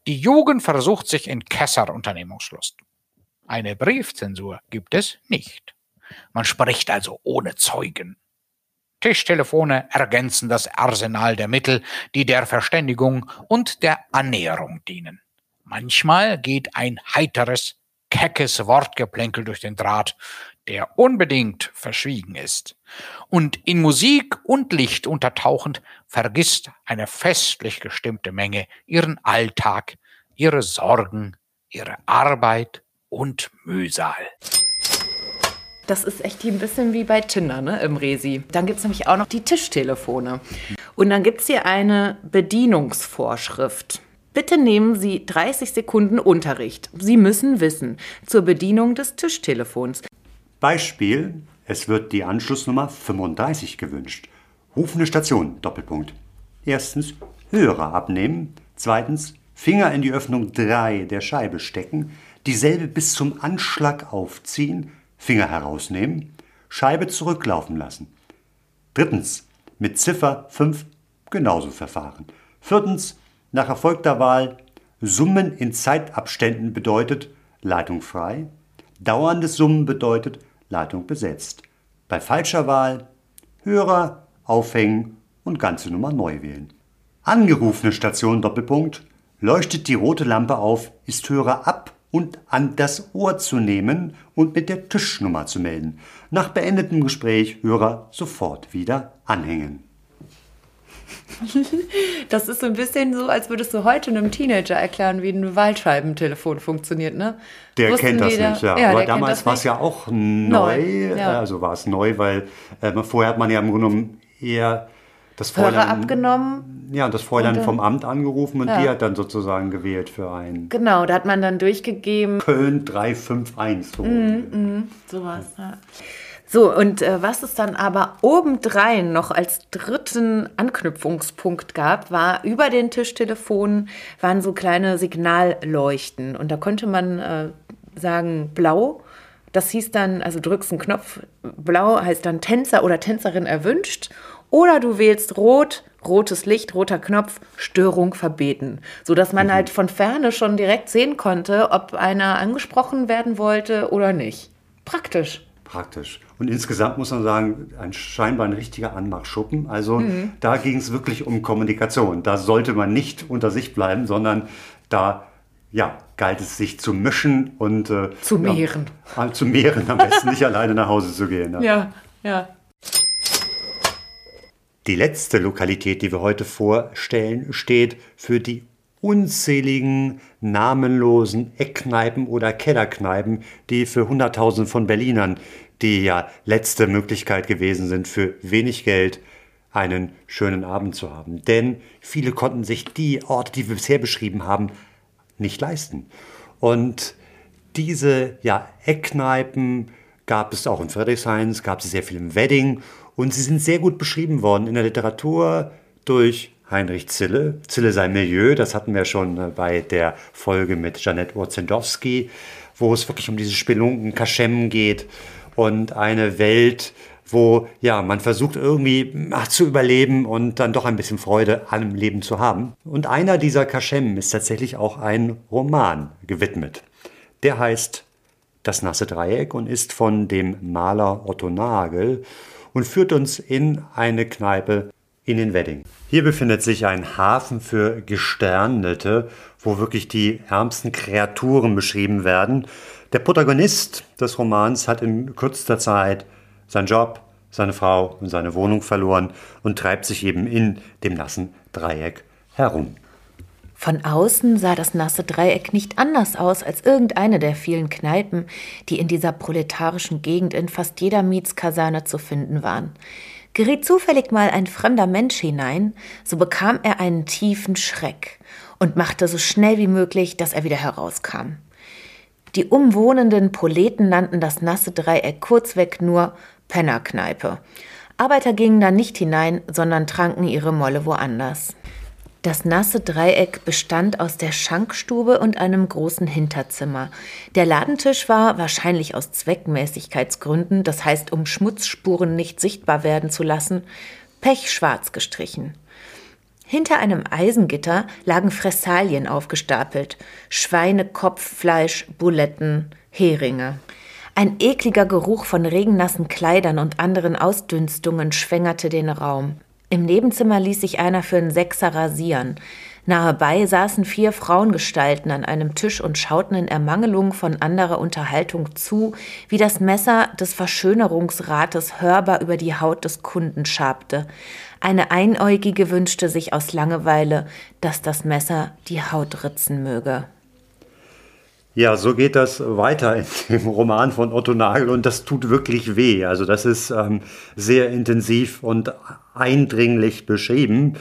S10: Die Jugend versucht sich in Kesser-Unternehmungslust. Eine Briefzensur gibt es nicht. Man spricht also ohne Zeugen. Tischtelefone ergänzen das Arsenal der Mittel, die der Verständigung und der Annäherung dienen. Manchmal geht ein heiteres, keckes Wortgeplänkel durch den Draht, der unbedingt verschwiegen ist. Und in Musik und Licht untertauchend vergisst eine festlich gestimmte Menge ihren Alltag, ihre Sorgen, ihre Arbeit und Mühsal.
S3: Das ist echt ein bisschen wie bei Tinder, ne, im Resi. Dann gibt es nämlich auch noch die Tischtelefone. Und dann gibt es hier eine Bedienungsvorschrift. Bitte nehmen Sie 30 Sekunden Unterricht. Sie müssen wissen zur Bedienung des Tischtelefons.
S2: Beispiel, es wird die Anschlussnummer 35 gewünscht. Rufende Station, Doppelpunkt. Erstens, Hörer abnehmen. Zweitens, Finger in die Öffnung 3 der Scheibe stecken. Dieselbe bis zum Anschlag aufziehen. Finger herausnehmen, Scheibe zurücklaufen lassen. Drittens, mit Ziffer 5 genauso verfahren. Viertens, nach erfolgter Wahl Summen in Zeitabständen bedeutet Leitung frei, dauerndes Summen bedeutet Leitung besetzt. Bei falscher Wahl Hörer aufhängen und ganze Nummer neu wählen. Angerufene Station Doppelpunkt leuchtet die rote Lampe auf, ist Hörer ab und an das Ohr zu nehmen und mit der Tischnummer zu melden. Nach beendetem Gespräch Hörer sofort wieder anhängen.
S3: Das ist so ein bisschen so, als würdest du heute einem Teenager erklären, wie ein Waldscheibentelefon funktioniert, ne?
S2: Der
S3: Wussten
S2: kennt das
S3: da-
S2: nicht, ja.
S3: Ja,
S2: Aber damals war es ja auch neu.
S3: Neu, ja.
S2: Also war es neu, weil äh, vorher hat man ja im Grunde genommen eher das Fräulein,
S3: abgenommen.
S2: ja, das Fräulein
S3: Und
S2: vom Amt angerufen und
S3: Ja.
S2: die hat dann sozusagen gewählt für ein
S3: Genau, da hat man dann durchgegeben.
S2: Köln 351. So.
S3: Mhm, sowas, ja. So, und äh, was es dann aber obendrein noch als dritten Anknüpfungspunkt gab, war über den Tischtelefonen waren so kleine Signalleuchten. Und da konnte man äh, sagen, blau. Das hieß dann, also drückst einen Knopf, blau heißt dann Tänzer oder Tänzerin erwünscht. Oder du wählst rot, rotes Licht, roter Knopf, Störung verbeten. Sodass man halt von ferne schon direkt sehen konnte, ob einer angesprochen werden wollte oder nicht. Praktisch.
S2: Praktisch. Und insgesamt muss man sagen, ein scheinbar ein richtiger Anmachschuppen. Also da ging es wirklich um Kommunikation. Da sollte man nicht unter sich bleiben, sondern da ja, galt es sich zu mischen und äh,
S3: Zu
S2: ja,
S3: mehren.
S2: äh, zu mehren, am besten nicht alleine nach Hause zu gehen. Ja.
S3: Ja, ja.
S2: Die letzte Lokalität, die wir heute vorstellen, steht für die unzähligen namenlosen Eckkneipen oder Kellerkneipen, die für Hunderttausende von Berlinern die ja letzte Möglichkeit gewesen sind, für wenig Geld einen schönen Abend zu haben. Denn viele konnten sich die Orte, die wir bisher beschrieben haben, nicht leisten. Und diese ja, Eckkneipen gab es auch in Friedrichshain, es gab sie sehr viel im Wedding und sie sind sehr gut beschrieben worden in der Literatur durch Heinrich Zille. Zille sein Milieu, das hatten wir schon äh, bei der Folge mit Janette Orzendowski, wo es wirklich um diese Spelunken, Kaschem geht und eine Welt, wo ja man versucht irgendwie ach, zu überleben und dann doch ein bisschen Freude am Leben zu haben. Und einer dieser Kaschem ist tatsächlich auch ein Roman gewidmet. Der heißt Das nasse Dreieck und ist von dem Maler Otto Nagel und führt uns in eine Kneipe in den Wedding. Hier befindet sich ein Hafen für Gesternete, wo wirklich die ärmsten Kreaturen beschrieben werden. Der Protagonist des Romans hat in kürzester Zeit seinen Job, seine Frau und seine Wohnung verloren und treibt sich eben in dem nassen Dreieck herum.
S3: Von außen sah das nasse Dreieck nicht anders aus als irgendeine der vielen Kneipen, die in dieser proletarischen Gegend in fast jeder Mietskaserne zu finden waren. Geriet zufällig mal ein fremder Mensch hinein, so bekam er einen tiefen Schreck und machte so schnell wie möglich, dass er wieder herauskam. Die umwohnenden Proleten nannten das nasse Dreieck kurzweg nur Pennerkneipe. Arbeiter gingen da nicht hinein, sondern tranken ihre Molle woanders. Das nasse Dreieck bestand aus der Schankstube und einem großen Hinterzimmer. Der Ladentisch war, wahrscheinlich aus Zweckmäßigkeitsgründen, das heißt um Schmutzspuren nicht sichtbar werden zu lassen, pechschwarz gestrichen. Hinter einem Eisengitter lagen Fressalien aufgestapelt, Schweinekopffleisch, Buletten, Heringe. Ein ekliger Geruch von regennassen Kleidern und anderen Ausdünstungen schwängerte den Raum. Im Nebenzimmer ließ sich einer für einen Sechser rasieren. Nahebei saßen vier Frauengestalten an einem Tisch und schauten in Ermangelung von anderer Unterhaltung zu, wie das Messer des Verschönerungsrates hörbar über die Haut des Kunden schabte. Eine Einäugige wünschte sich aus Langeweile, dass das Messer die Haut ritzen möge.
S2: Ja, so geht das weiter in dem Roman von Otto Nagel und das tut wirklich weh. Also das ist ähm, sehr intensiv und eindringlich beschrieben.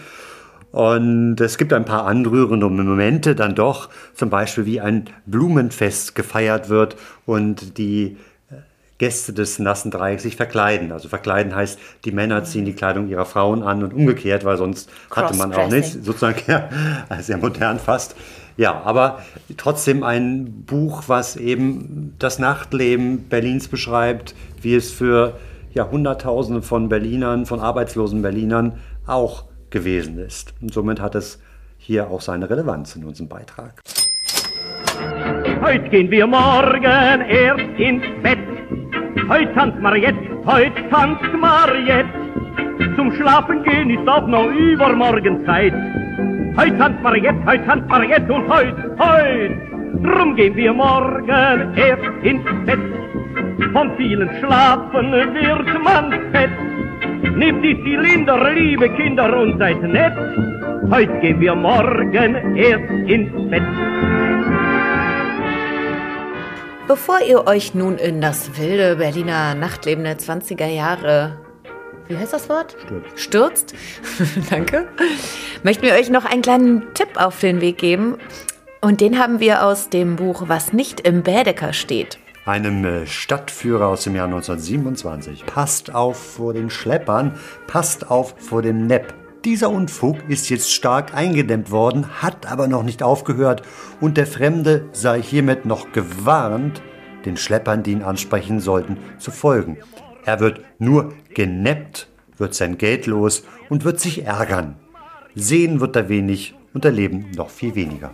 S2: Und es gibt ein paar anrührende Momente dann doch, zum Beispiel wie ein Blumenfest gefeiert wird und die äh, Gäste des nassen Dreiecks sich verkleiden. Also verkleiden heißt, die Männer ziehen die Kleidung ihrer Frauen an und umgekehrt, weil sonst hatte man auch nichts. Sozusagen, ja, sehr modern fast. Ja, aber trotzdem ein Buch, was eben das Nachtleben Berlins beschreibt, wie es für ja, Hunderttausende von Berlinern, von arbeitslosen Berlinern auch gewesen ist. Und somit hat es hier auch seine Relevanz in unserem Beitrag.
S11: Heute gehen wir morgen erst ins Bett. Heute tanzt Mariette, heute tanzt Mariette. Zum Schlafen gehen ist auch noch übermorgen Zeit. Heute tanzt Mariette, heute tanzt Mariette und heute, heute. Drum gehen wir morgen erst ins Bett. Von vielen Schlafen wird man fett. Nehmt die Zylinder, liebe Kinder, und seid nett. Heute gehen wir morgen erst ins Bett.
S3: Bevor ihr euch nun in das wilde Berliner Nachtleben der 20er Jahre wie heißt das Wort?
S2: Stürzt.
S3: Stürzt. Danke. Möchten wir euch noch einen kleinen Tipp auf den Weg geben. Und den haben wir aus dem Buch Was nicht im Bädeker steht.
S2: Einem äh, Stadtführer aus dem Jahr 1927. Passt auf vor den Schleppern, passt auf vor dem Nepp. Dieser Unfug ist jetzt stark eingedämmt worden, hat aber noch nicht aufgehört und der Fremde sei hiermit noch gewarnt, den Schleppern, die ihn ansprechen sollten, zu folgen. Er wird nur geneppt, wird sein Geld los und wird sich ärgern. Sehen wird er wenig und erleben noch viel weniger.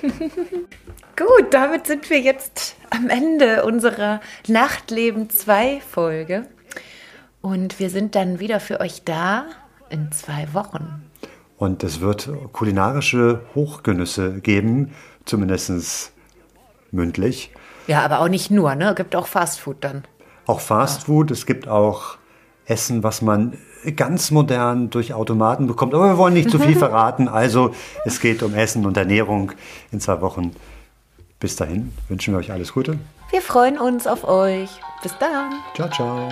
S3: Gut, damit sind wir jetzt am Ende unserer Nachtleben 2 Folge. Und wir sind dann wieder für euch da in zwei Wochen.
S2: Und es wird kulinarische Hochgenüsse geben, zumindest mündlich.
S3: Ja, aber auch nicht nur, ne? Gibt auch Fastfood dann.
S2: Auch Fast Food, es gibt auch Essen, was man ganz modern durch Automaten bekommt. Aber wir wollen nicht zu viel verraten. Also es geht um Essen und Ernährung in zwei Wochen. Bis dahin wünschen wir euch alles Gute.
S3: Wir freuen uns auf euch. Bis dann.
S2: Ciao, ciao.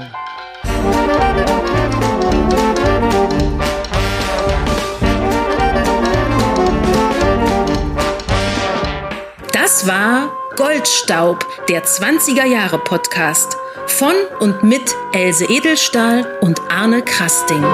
S12: Das war Goldstaub, der 20er Jahre Podcast von und mit Else Edelstahl und Arne Krasting.